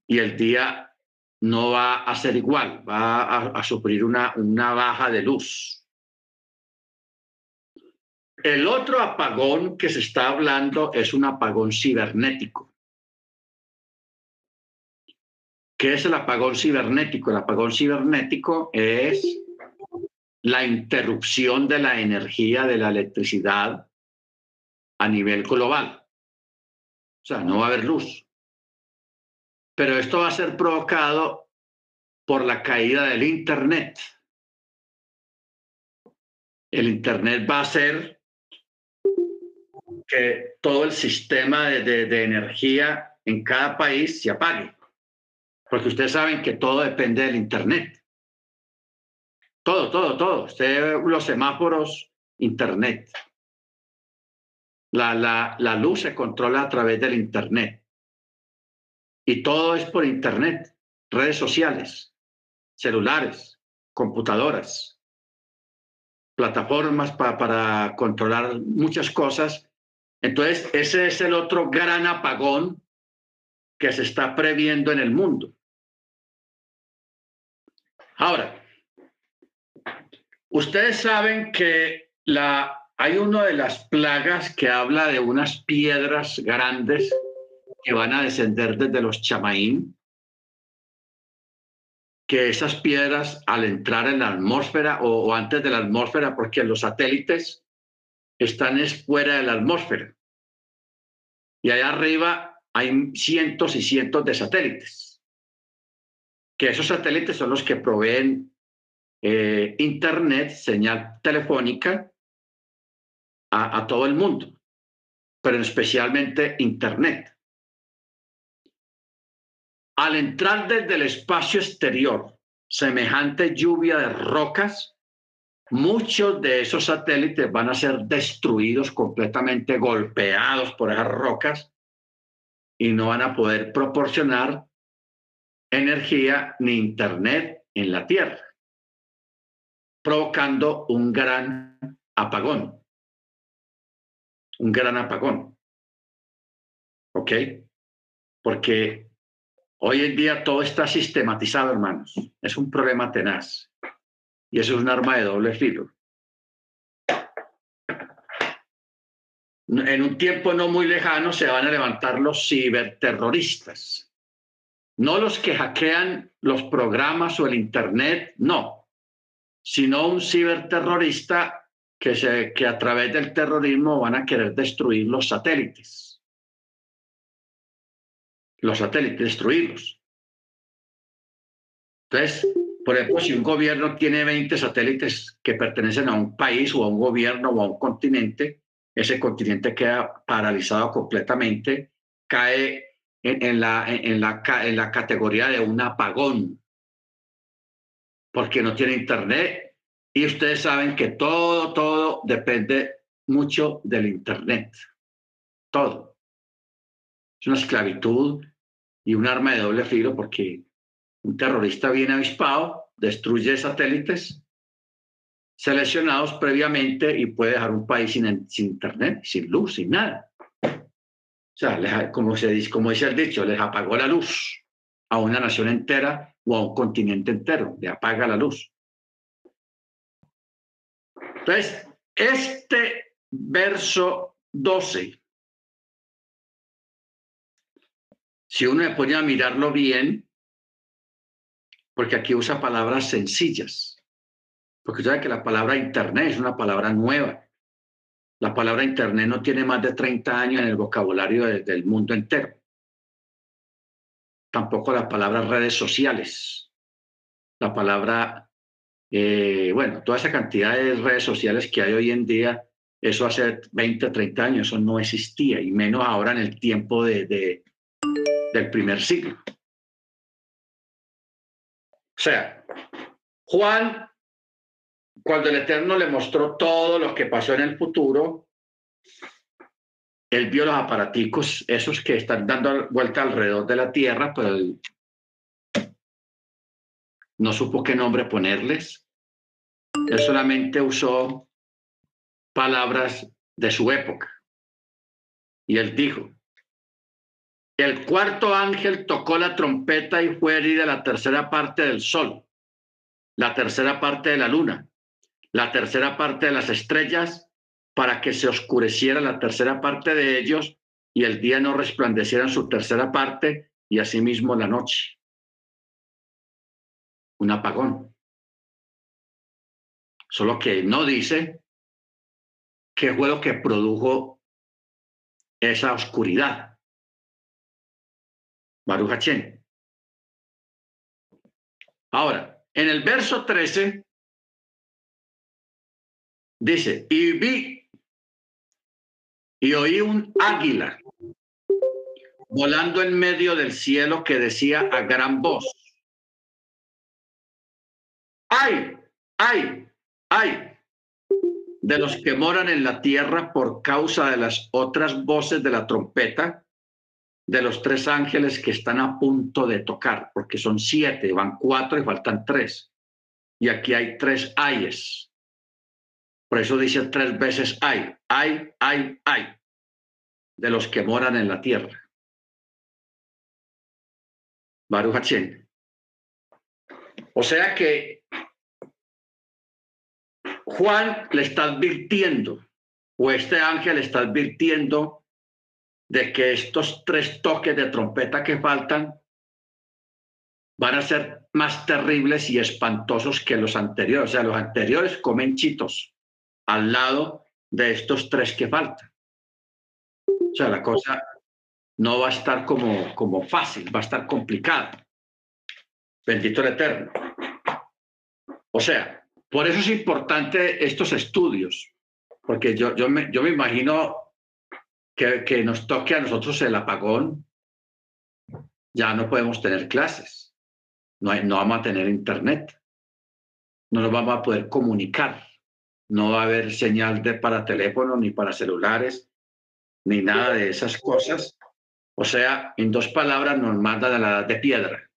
y el día no va a ser igual, va a, sufrir una, una baja de luz. El otro apagón que se está hablando es un apagón cibernético. ¿Qué es el apagón cibernético? El apagón cibernético es la interrupción de la energía de la electricidad a nivel global. O sea, no va a haber luz. Pero esto va a ser provocado por la caída del Internet. El Internet va a hacer que todo el sistema de, energía en cada país se apague. Porque ustedes saben que todo depende del Internet. Todo, todo, todo. Usted, los semáforos, Internet. La, la, la luz se controla a través del Internet. Y todo es por Internet, redes sociales, celulares, computadoras. plataformas para controlar muchas cosas. Entonces, ese es el otro gran apagón que se está previendo en el mundo. Ahora, ustedes saben que hay una de las plagas que habla de unas piedras grandes que van a descender desde los chamaín, que esas piedras al entrar en la atmósfera o antes de la atmósfera, porque los satélites están es fuera de la atmósfera. Y allá arriba hay cientos y cientos de satélites. Que esos satélites son los que proveen eh, internet, señal telefónica a todo el mundo, pero especialmente internet. Al entrar desde el espacio exterior, semejante lluvia de rocas, muchos de esos satélites van a ser destruidos, completamente golpeados por esas rocas y no van a poder proporcionar energía ni internet en la Tierra, provocando un gran apagón. Un gran apagón. ¿Ok? Porque hoy en día todo está sistematizado, hermanos. Es un problema tenaz. Y eso es un arma de doble filo. en un tiempo no muy lejano se van a levantar los ciberterroristas. No los que hackean los programas o el Internet, no, sino un ciberterrorista que, se, que a través del terrorismo van a querer destruir los satélites. Los satélites, destruirlos. Entonces, por ejemplo, si un gobierno tiene 20 satélites que pertenecen a un país o a un gobierno o a un continente, ese continente queda paralizado completamente, cae en, la, en, la, en la categoría de un apagón, porque no tiene internet. Y ustedes saben que todo, todo depende mucho del internet. Todo. Es una esclavitud y un arma de doble filo porque un terrorista bien avispado destruye satélites seleccionados previamente y puede dejar un país sin, internet, sin luz, sin nada. O sea, como, se dice, como dice el dicho, les apagó la luz a una nación entera o a un continente entero, le apaga la luz. Entonces, este verso 12, si uno le pone a mirarlo bien, porque aquí usa palabras sencillas, porque sabe que la palabra Internet es una palabra nueva. La palabra Internet no tiene más de 30 años en el vocabulario del mundo entero. Tampoco la palabra redes sociales. La palabra, eh, bueno, toda esa cantidad de redes sociales que hay hoy en día, eso hace 20, 30 años, eso no existía, y menos ahora en el tiempo de del primer siglo. O sea, Juan cuando el Eterno le mostró todo lo que pasó en el futuro, él vio los aparaticos, esos que están dando vuelta alrededor de la Tierra, pero él no supo qué nombre ponerles. Él solamente usó palabras de su época. Y él dijo, el cuarto ángel tocó la trompeta y fue herida la tercera parte del sol, la tercera parte de la luna, la tercera parte de las estrellas para que se oscureciera la tercera parte de ellos y el día no resplandeciera en su tercera parte y asimismo la noche. Un apagón. Solo que no dice qué fue lo que produjo esa oscuridad. Baruch Ahora, en el verso 13 Dice, y vi y oí un águila volando en medio del cielo que decía a gran voz, ay, ay, ay, de los que moran en la tierra por causa de las otras voces de la trompeta, de los tres ángeles que están a punto de tocar, porque son siete, van cuatro y faltan tres. Y aquí hay tres ayes Por eso dice tres veces hay, hay, hay, hay, de los que moran en la tierra. Baruch O sea que Juan le está advirtiendo, o este ángel le está advirtiendo de que estos tres toques de trompeta que faltan van a ser más terribles y espantosos que los anteriores. O sea, los anteriores comen chitos al lado de estos tres que faltan. O sea, la cosa no va a estar como, como fácil, va a estar complicada. Bendito el Eterno. O sea, por eso es importante estos estudios, porque yo, yo, me, yo me imagino que, que nos toque a nosotros el apagón, ya no podemos tener clases, no, hay, no vamos a tener internet, no nos vamos a poder comunicar, no va a haber señal de para teléfono ni para celulares, ni nada de esas cosas. O sea, en dos palabras, nos mandan a la edad de piedra.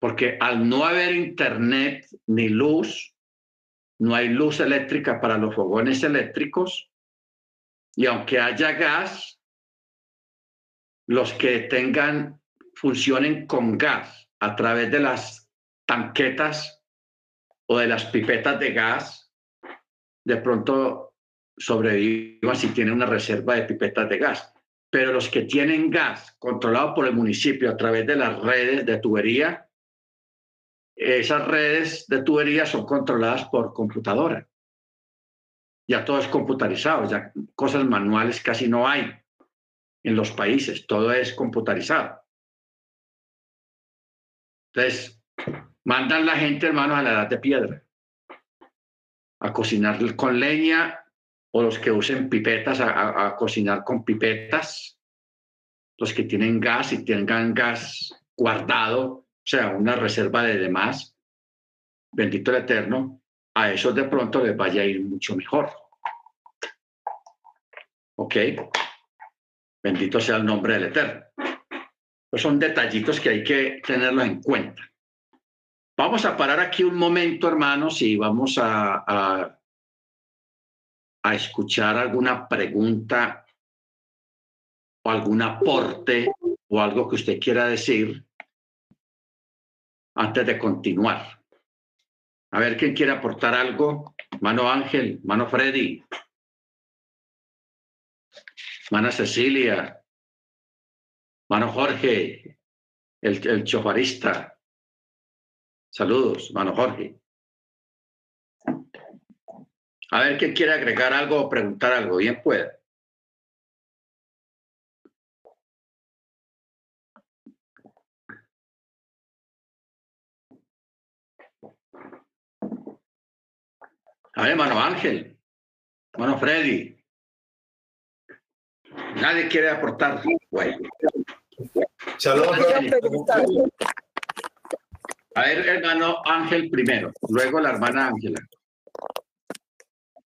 Porque al no haber internet ni luz, no hay luz eléctrica para los fogones eléctricos, y aunque haya gas, los que tengan, funcionen con gas a través de las tanquetas o de las pipetas de gas, de pronto sobrevivan si tienen una reserva de pipetas de gas pero los que tienen gas controlado por el municipio a través de las redes de tubería, esas redes de tubería son controladas por computadora. Ya todo es computarizado, ya cosas manuales casi no hay en los países, todo es computarizado. Entonces, mandan la gente, hermanos, a la edad de piedra, a cocinar con leña o los que usen pipetas a, cocinar con pipetas, los que tienen gas y tengan gas guardado, o sea, una reserva de demás, bendito el Eterno, a esos de pronto les vaya a ir mucho mejor. ¿Ok? Bendito sea el nombre del Eterno. Pues son detallitos que hay que tenerlos en cuenta. Vamos a parar aquí un momento, hermanos, y vamos a a escuchar alguna pregunta o algún aporte o algo que usted quiera decir antes de continuar. A ver quién quiere aportar algo. Mano Ángel, mano Freddy, mano Cecilia, mano Jorge, el, el chofarista. Saludos, mano Jorge. A ver quién quiere agregar algo o preguntar algo. Bien puede. A ver, hermano Ángel, hermano Freddy. Nadie quiere aportar. A ver, hermano Ángel primero, luego la hermana Ángela.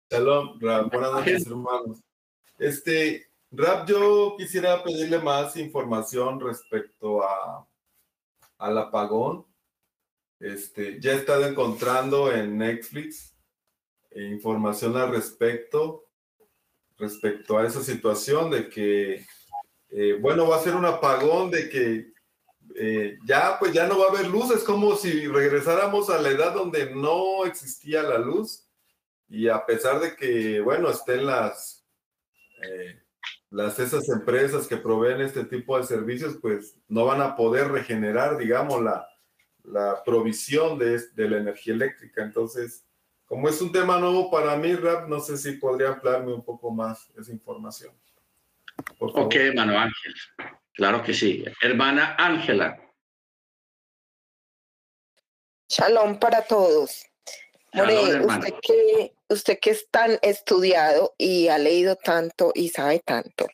Shalom, Buenas noches, hermanos. Este, Rap, yo quisiera pedirle más información respecto a al apagón. Este, ya he estado encontrando en Netflix información al respecto, respecto a esa situación de que, eh, bueno, va a ser un apagón, de que eh, ya, pues ya no va a haber luz. Es como si regresáramos a la edad donde no existía la luz y a pesar de que, bueno, estén las, eh, las esas empresas que proveen este tipo de servicios, pues no van a poder regenerar, digamos, la, la provisión de, de la energía eléctrica. Entonces, como es un tema nuevo para mí, Rap, no sé si podría ampliarme un poco más esa información. Ok, hermano Ángel. Claro que sí. Hermana Ángela. Shalom para todos. More, usted que, usted que es tan estudiado y ha leído tanto y sabe tanto,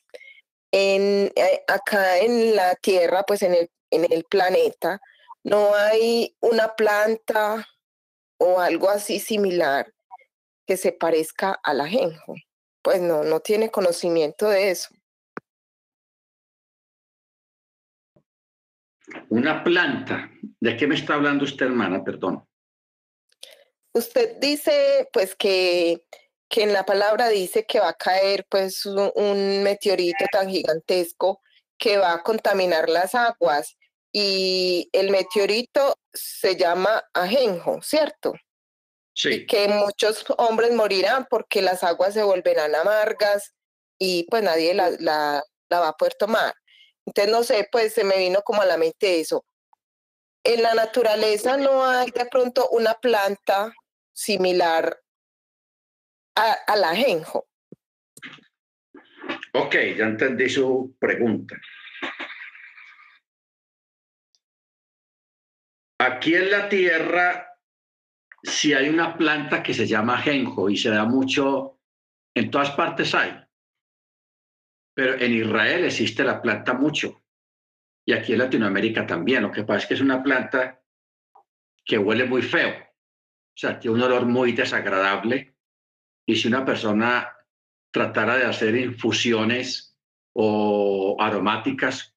en, eh, acá en la Tierra, pues en el, en el planeta, no hay una planta o algo así similar que se parezca al ajenjo. Pues no, no tiene conocimiento de eso. Una planta. ¿De qué me está hablando usted, hermana? Perdón usted dice pues que, que en la palabra dice que va a caer pues un, meteorito tan gigantesco que va a contaminar las aguas y el meteorito se llama Ajenjo, ¿cierto? Sí. Y que muchos hombres morirán porque las aguas se volverán amargas y pues nadie la, la, la va a poder tomar. Entonces, no sé, pues se me vino como a la mente eso. En la naturaleza no hay de pronto una planta similar al ajenjo. Ok, ya entendí su pregunta. Aquí en la Tierra, si hay una planta que se llama ajenjo y se da mucho, en todas partes hay. Pero en Israel existe la planta mucho. Y aquí en Latinoamérica también. Lo que pasa es que es una planta que huele muy feo. O sea, tiene un olor muy desagradable. Y si una persona tratara de hacer infusiones o aromáticas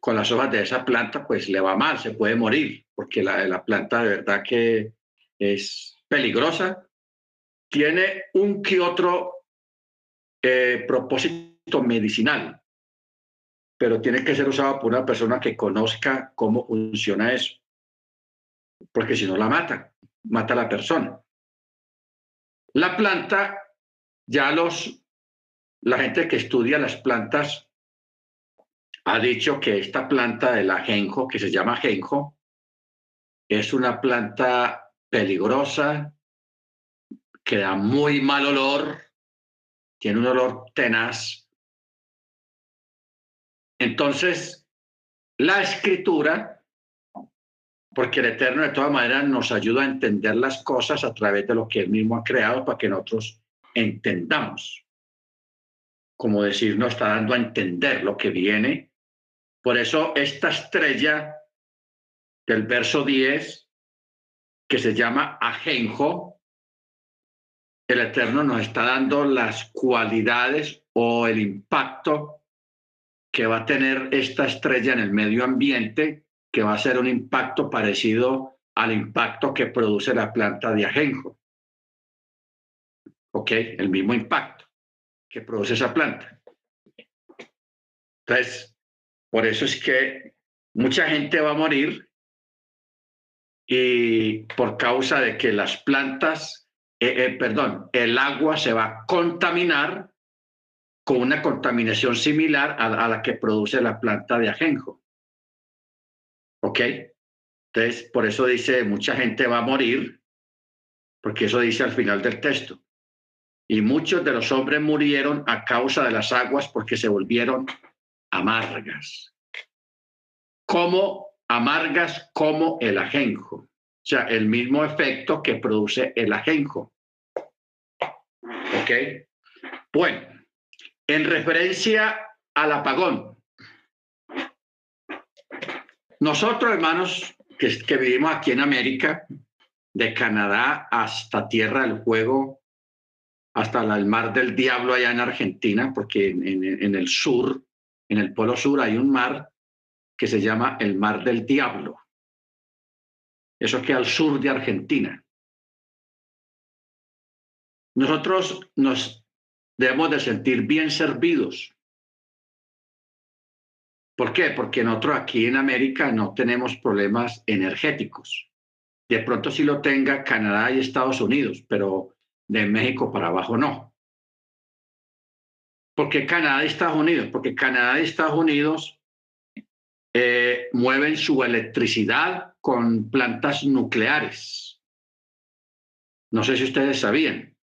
con las hojas de esa planta, pues le va mal, se puede morir, porque la, la planta de verdad que es peligrosa. Tiene un que otro eh, propósito medicinal, pero tiene que ser usado por una persona que conozca cómo funciona eso, porque si no la mata, mata a la persona. La planta, ya los, la gente que estudia las plantas ha dicho que esta planta del ajenjo, que se llama ajenjo, es una planta peligrosa, que da muy mal olor, tiene un olor tenaz. Entonces, la escritura, porque el Eterno de todas maneras nos ayuda a entender las cosas a través de lo que Él mismo ha creado para que nosotros entendamos. Como decir, nos está dando a entender lo que viene por eso esta estrella del verso 10, que se llama Ajenjo, el Eterno nos está dando las cualidades o el impacto que va a tener esta estrella en el medio ambiente, que va a ser un impacto parecido al impacto que produce la planta de ajenjo. ¿Ok? El mismo impacto que produce esa planta. Entonces, por eso es que mucha gente va a morir y por causa de que las plantas, eh, eh, perdón, el agua se va a contaminar con una contaminación similar a, a, la que produce la planta de ajenjo. ¿Ok? Entonces, por eso dice, mucha gente va a morir, porque eso dice al final del texto. Y muchos de los hombres murieron a causa de las aguas porque se volvieron amargas. Como amargas como el ajenjo. O sea, el mismo efecto que produce el ajenjo. ¿Ok? Bueno, en referencia al apagón. Nosotros, hermanos, que, vivimos aquí en América, de Canadá hasta Tierra del Fuego, hasta el mar del Diablo allá en Argentina, porque en el sur en el Polo Sur hay un mar que se llama el Mar del Diablo. Eso queda al sur de Argentina. Nosotros nos debemos de sentir bien servidos. ¿Por qué? Porque nosotros aquí en América no tenemos problemas energéticos. De pronto sí lo tenga Canadá y Estados Unidos, pero de México para abajo no. ¿Por qué Canadá y Estados Unidos? Porque Canadá y Estados Unidos eh, mueven su electricidad con plantas nucleares. No sé si ustedes sabían.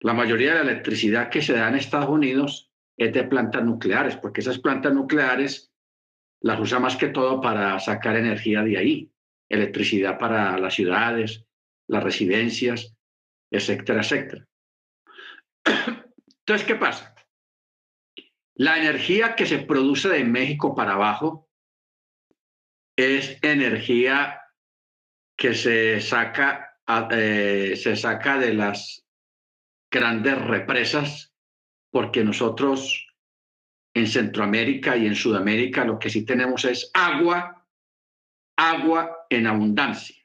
La mayoría de la electricidad que se da en Estados Unidos es de plantas nucleares, porque esas plantas nucleares las usa más que todo para sacar energía de ahí, electricidad para las ciudades, las residencias, etcétera, etcétera. Entonces, ¿qué pasa? La energía que se produce de México para abajo es energía que se saca, eh, se saca de las grandes represas, porque nosotros en Centroamérica y en Sudamérica lo que sí tenemos es agua, agua en abundancia,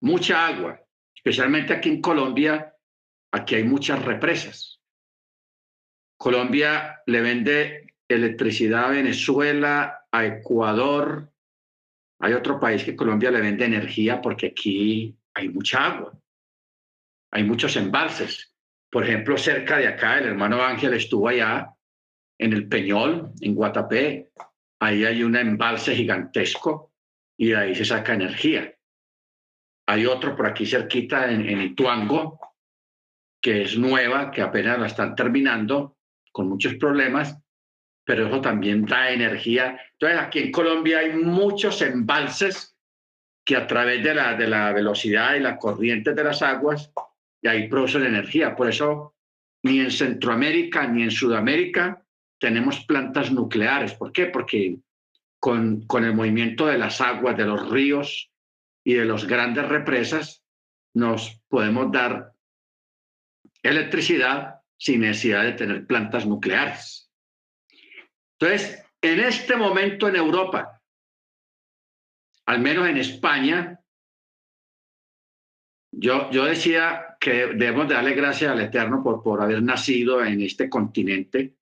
mucha agua, especialmente aquí en Colombia, aquí hay muchas represas. Colombia le vende electricidad a Venezuela, a Ecuador. Hay otro país que Colombia le vende energía porque aquí hay mucha agua. Hay muchos embalses. Por ejemplo, cerca de acá, el hermano Ángel estuvo allá en el Peñol, en Guatapé. Ahí hay un embalse gigantesco y de ahí se saca energía. Hay otro por aquí cerquita en, en Ituango, que es nueva, que apenas la están terminando, con muchos problemas, pero eso también da energía. Entonces, aquí en Colombia hay muchos embalses que a través de la, de la velocidad y la corriente de las aguas, y ahí producen energía. Por eso, ni en Centroamérica ni en Sudamérica tenemos plantas nucleares. ¿Por qué? Porque con, con el movimiento de las aguas, de los ríos y de las grandes represas, nos podemos dar electricidad sin necesidad de tener plantas nucleares. Entonces, en este momento en Europa, al menos en España, yo, yo decía que debemos darle gracias al Eterno por, por haber nacido en este continente,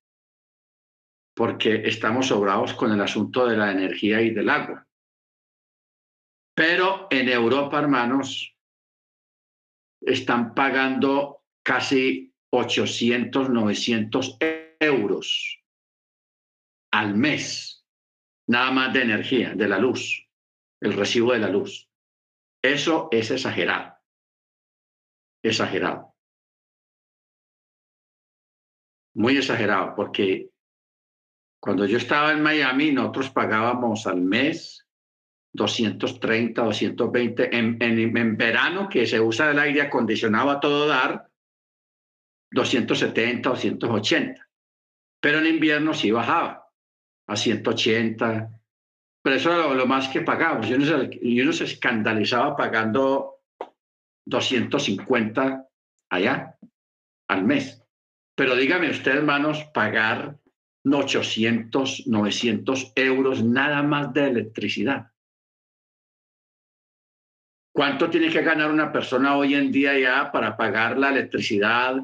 porque estamos sobrados con el asunto de la energía y del agua. Pero en Europa, hermanos, están pagando casi 800, 900 euros al mes, nada más de energía, de la luz, el recibo de la luz. Eso es exagerado. Exagerado. Muy exagerado, porque cuando yo estaba en Miami, nosotros pagábamos al mes 230, 220, en, en, en verano, que se usa el aire acondicionado a todo dar, 270, 280. Pero en invierno sí bajaba a 180, pero eso era lo, más que pagábamos. Yo no, se, yo no se escandalizaba pagando 250 allá al mes. Pero dígame usted, hermanos, pagar 800, 900 euros nada más de electricidad. ¿Cuánto tiene que ganar una persona hoy en día ya para pagar la electricidad,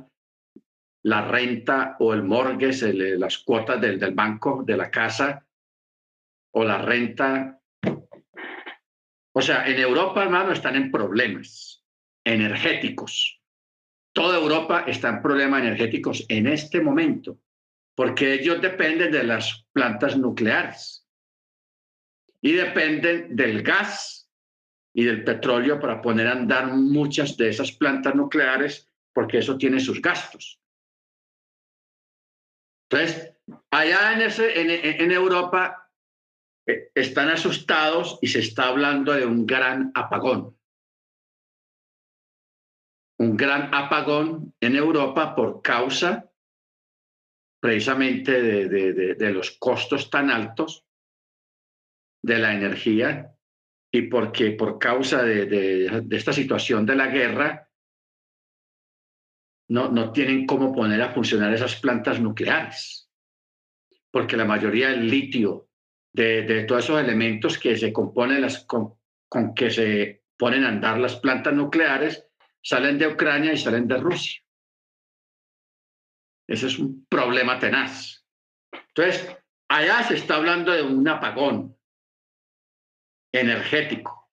la renta o el mortgage, las cuotas del, del banco, de la casa o la renta. O sea, en Europa, hermano, están en problemas energéticos. Toda Europa está en problemas energéticos en este momento, porque ellos dependen de las plantas nucleares y dependen del gas y del petróleo para poner a andar muchas de esas plantas nucleares, porque eso tiene sus gastos. Entonces, allá en, Europa eh, están asustados y se está hablando de un gran apagón. Un gran apagón en Europa por causa precisamente de los costos tan altos de la energía y porque por causa de, esta situación de la guerra no, no tienen cómo poner a funcionar esas plantas nucleares, porque la mayoría del litio, de, todos esos elementos que se componen las, con, que se ponen a andar las plantas nucleares, salen de Ucrania y salen de Rusia. Ese es un problema tenaz. Entonces, allá se está hablando de un apagón energético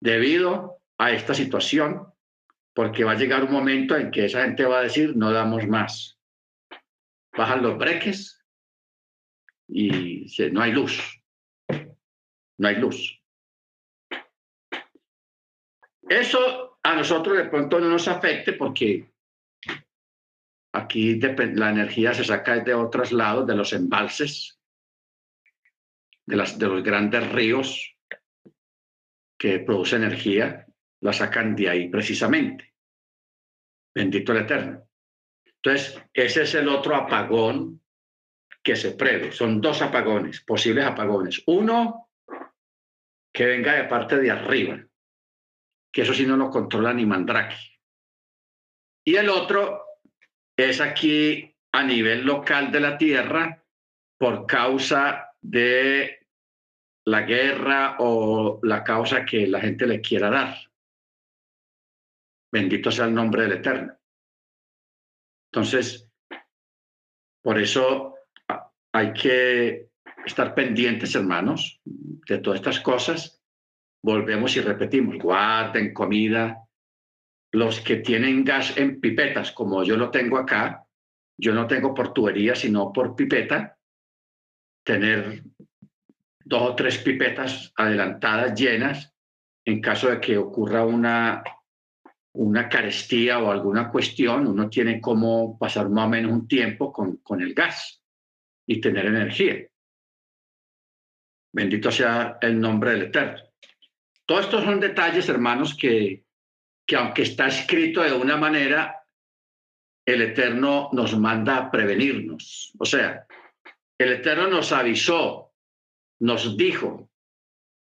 debido a esta situación porque va a llegar un momento en que esa gente va a decir, no damos más. Bajan los breques y no hay luz. No hay luz. Eso a nosotros de pronto no nos afecte porque aquí la energía se saca de otros lados, de los embalses, de, las, de los grandes ríos que producen energía la sacan de ahí precisamente. Bendito el Eterno. Entonces, ese es el otro apagón que se prevé. Son dos apagones, posibles apagones. Uno, que venga de parte de arriba, que eso sí no lo controla ni Mandrake. Y el otro es aquí a nivel local de la Tierra por causa de la guerra o la causa que la gente le quiera dar. Bendito sea el nombre del Eterno. Entonces, por eso hay que estar pendientes, hermanos, de todas estas cosas. Volvemos y repetimos, guarden comida. Los que tienen gas en pipetas, como yo lo tengo acá, yo no tengo por tubería, sino por pipeta, tener dos o tres pipetas adelantadas llenas en caso de que ocurra una, una carestía o alguna cuestión, uno tiene como pasar más o menos un tiempo con, con el gas y tener energía. Bendito sea el nombre del Eterno. Todos estos son detalles, hermanos, que, que aunque está escrito de una manera, el Eterno nos manda a prevenirnos. O sea, el Eterno nos avisó, nos dijo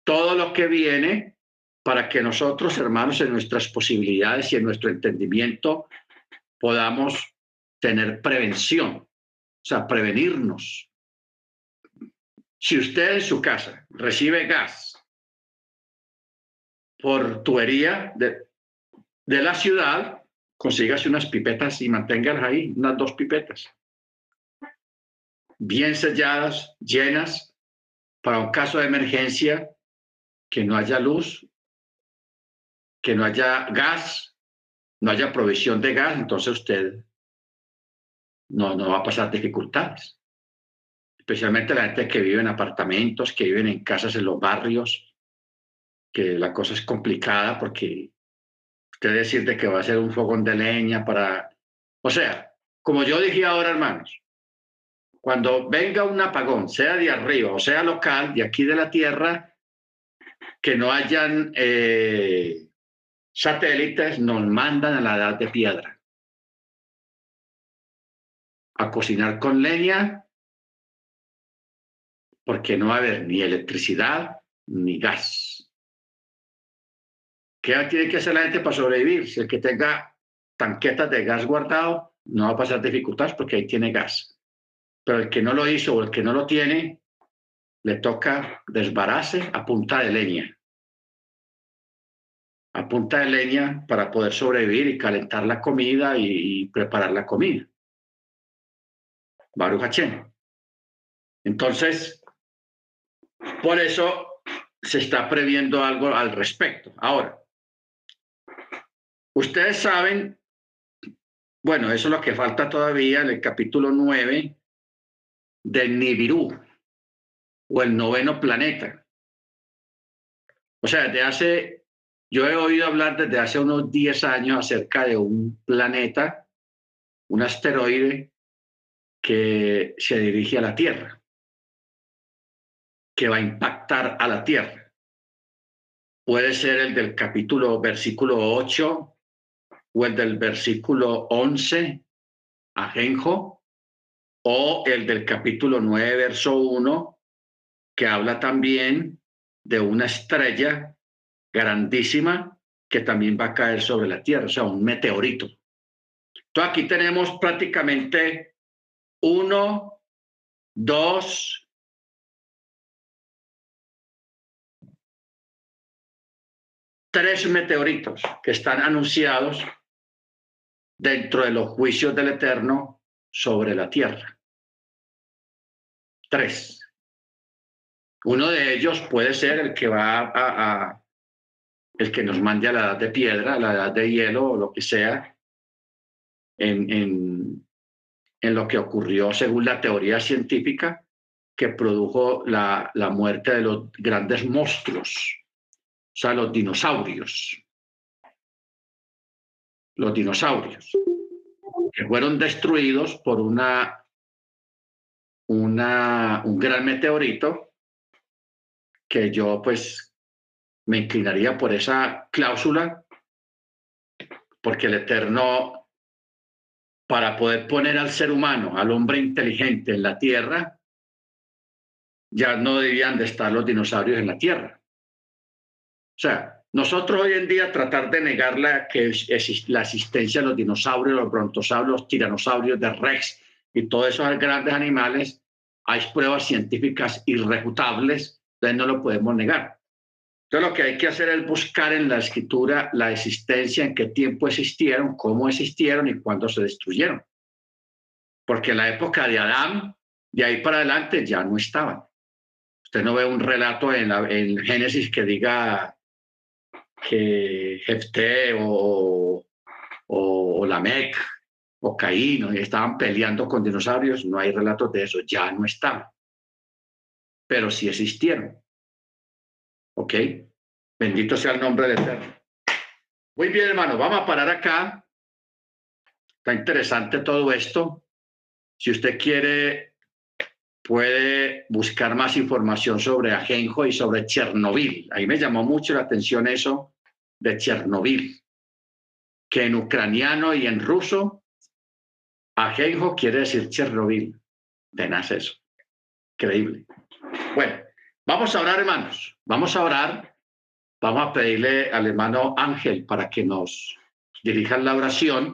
todo lo que viene para que nosotros, hermanos, en nuestras posibilidades y en nuestro entendimiento podamos tener prevención, o sea, prevenirnos. Si usted en su casa recibe gas por tubería de, de la ciudad, consígase unas pipetas y manténgalas ahí, unas dos pipetas, bien selladas, llenas, para un caso de emergencia, que no haya luz, que no haya gas, no haya provisión de gas, entonces usted no, no va a pasar dificultades. Especialmente la gente que vive en apartamentos, que viven en casas en los barrios, que la cosa es complicada porque usted decir de que va a ser un fogón de leña para... O sea, como yo dije ahora, hermanos, cuando venga un apagón, sea de arriba o sea local, de aquí de la Tierra, que no hayan eh, satélites, nos mandan a la edad de piedra. A cocinar con leña, porque no va a haber ni electricidad ni gas. ¿Qué tiene que hacer la gente para sobrevivir? Si el que tenga tanquetas de gas guardado, no va a pasar dificultades porque ahí tiene gas. Pero el que no lo hizo o el que no lo tiene, le toca desbararse a punta de leña. A punta de leña para poder sobrevivir y calentar la comida y, preparar la comida. Baruch Entonces, por eso se está previendo algo al respecto. Ahora, Ustedes saben, bueno, eso es lo que falta todavía en el capítulo 9 del Nibiru o el noveno planeta. O sea, desde hace, yo he oído hablar desde hace unos 10 años acerca de un planeta, un asteroide que se dirige a la Tierra, que va a impactar a la Tierra. Puede ser el del capítulo, versículo 8 o el del versículo 11, Ajenjo, o el del capítulo 9, verso 1, que habla también de una estrella grandísima que también va a caer sobre la Tierra, o sea, un meteorito. Entonces aquí tenemos prácticamente uno, dos, tres meteoritos que están anunciados dentro de los juicios del Eterno sobre la tierra. Tres. Uno de ellos puede ser el que va a, el que nos mande a la edad de piedra, a la edad de hielo o lo que sea, en, en, en lo que ocurrió según la teoría científica que produjo la, la muerte de los grandes monstruos, o sea, los dinosaurios. Los dinosaurios, que fueron destruidos por una, una, un gran meteorito que yo pues me inclinaría por esa cláusula, porque el Eterno, para poder poner al ser humano, al hombre inteligente en la Tierra, ya no debían de estar los dinosaurios en la Tierra. O sea, nosotros hoy en día tratar de negar la, que la existencia de los dinosaurios, los brontosaurios, los tiranosaurios de Rex y todos esos grandes animales, hay pruebas científicas irrefutables, entonces no lo podemos negar. Entonces lo que hay que hacer es buscar en la escritura la existencia, en qué tiempo existieron, cómo existieron y cuándo se destruyeron. Porque en la época de Adán, de ahí para adelante ya no estaban. Usted no ve un relato en, en Génesis que diga que Jefté o, o, o Lamec o Caín estaban peleando con dinosaurios, no hay relatos de eso, ya no estaban. Pero sí existieron. ¿Ok? Bendito sea el nombre del Eterno. Muy bien, hermano, vamos a parar acá. Está interesante todo esto. Si usted quiere, puede buscar más información sobre Ajenjo y sobre Chernobyl. Ahí me llamó mucho la atención eso de Chernobyl, que en ucraniano y en ruso, Ajenjo quiere decir Chernobyl. Tenaz eso. Increíble. Bueno, vamos a orar, hermanos. Vamos a orar. Vamos a pedirle al hermano Ángel para que nos dirija la oración.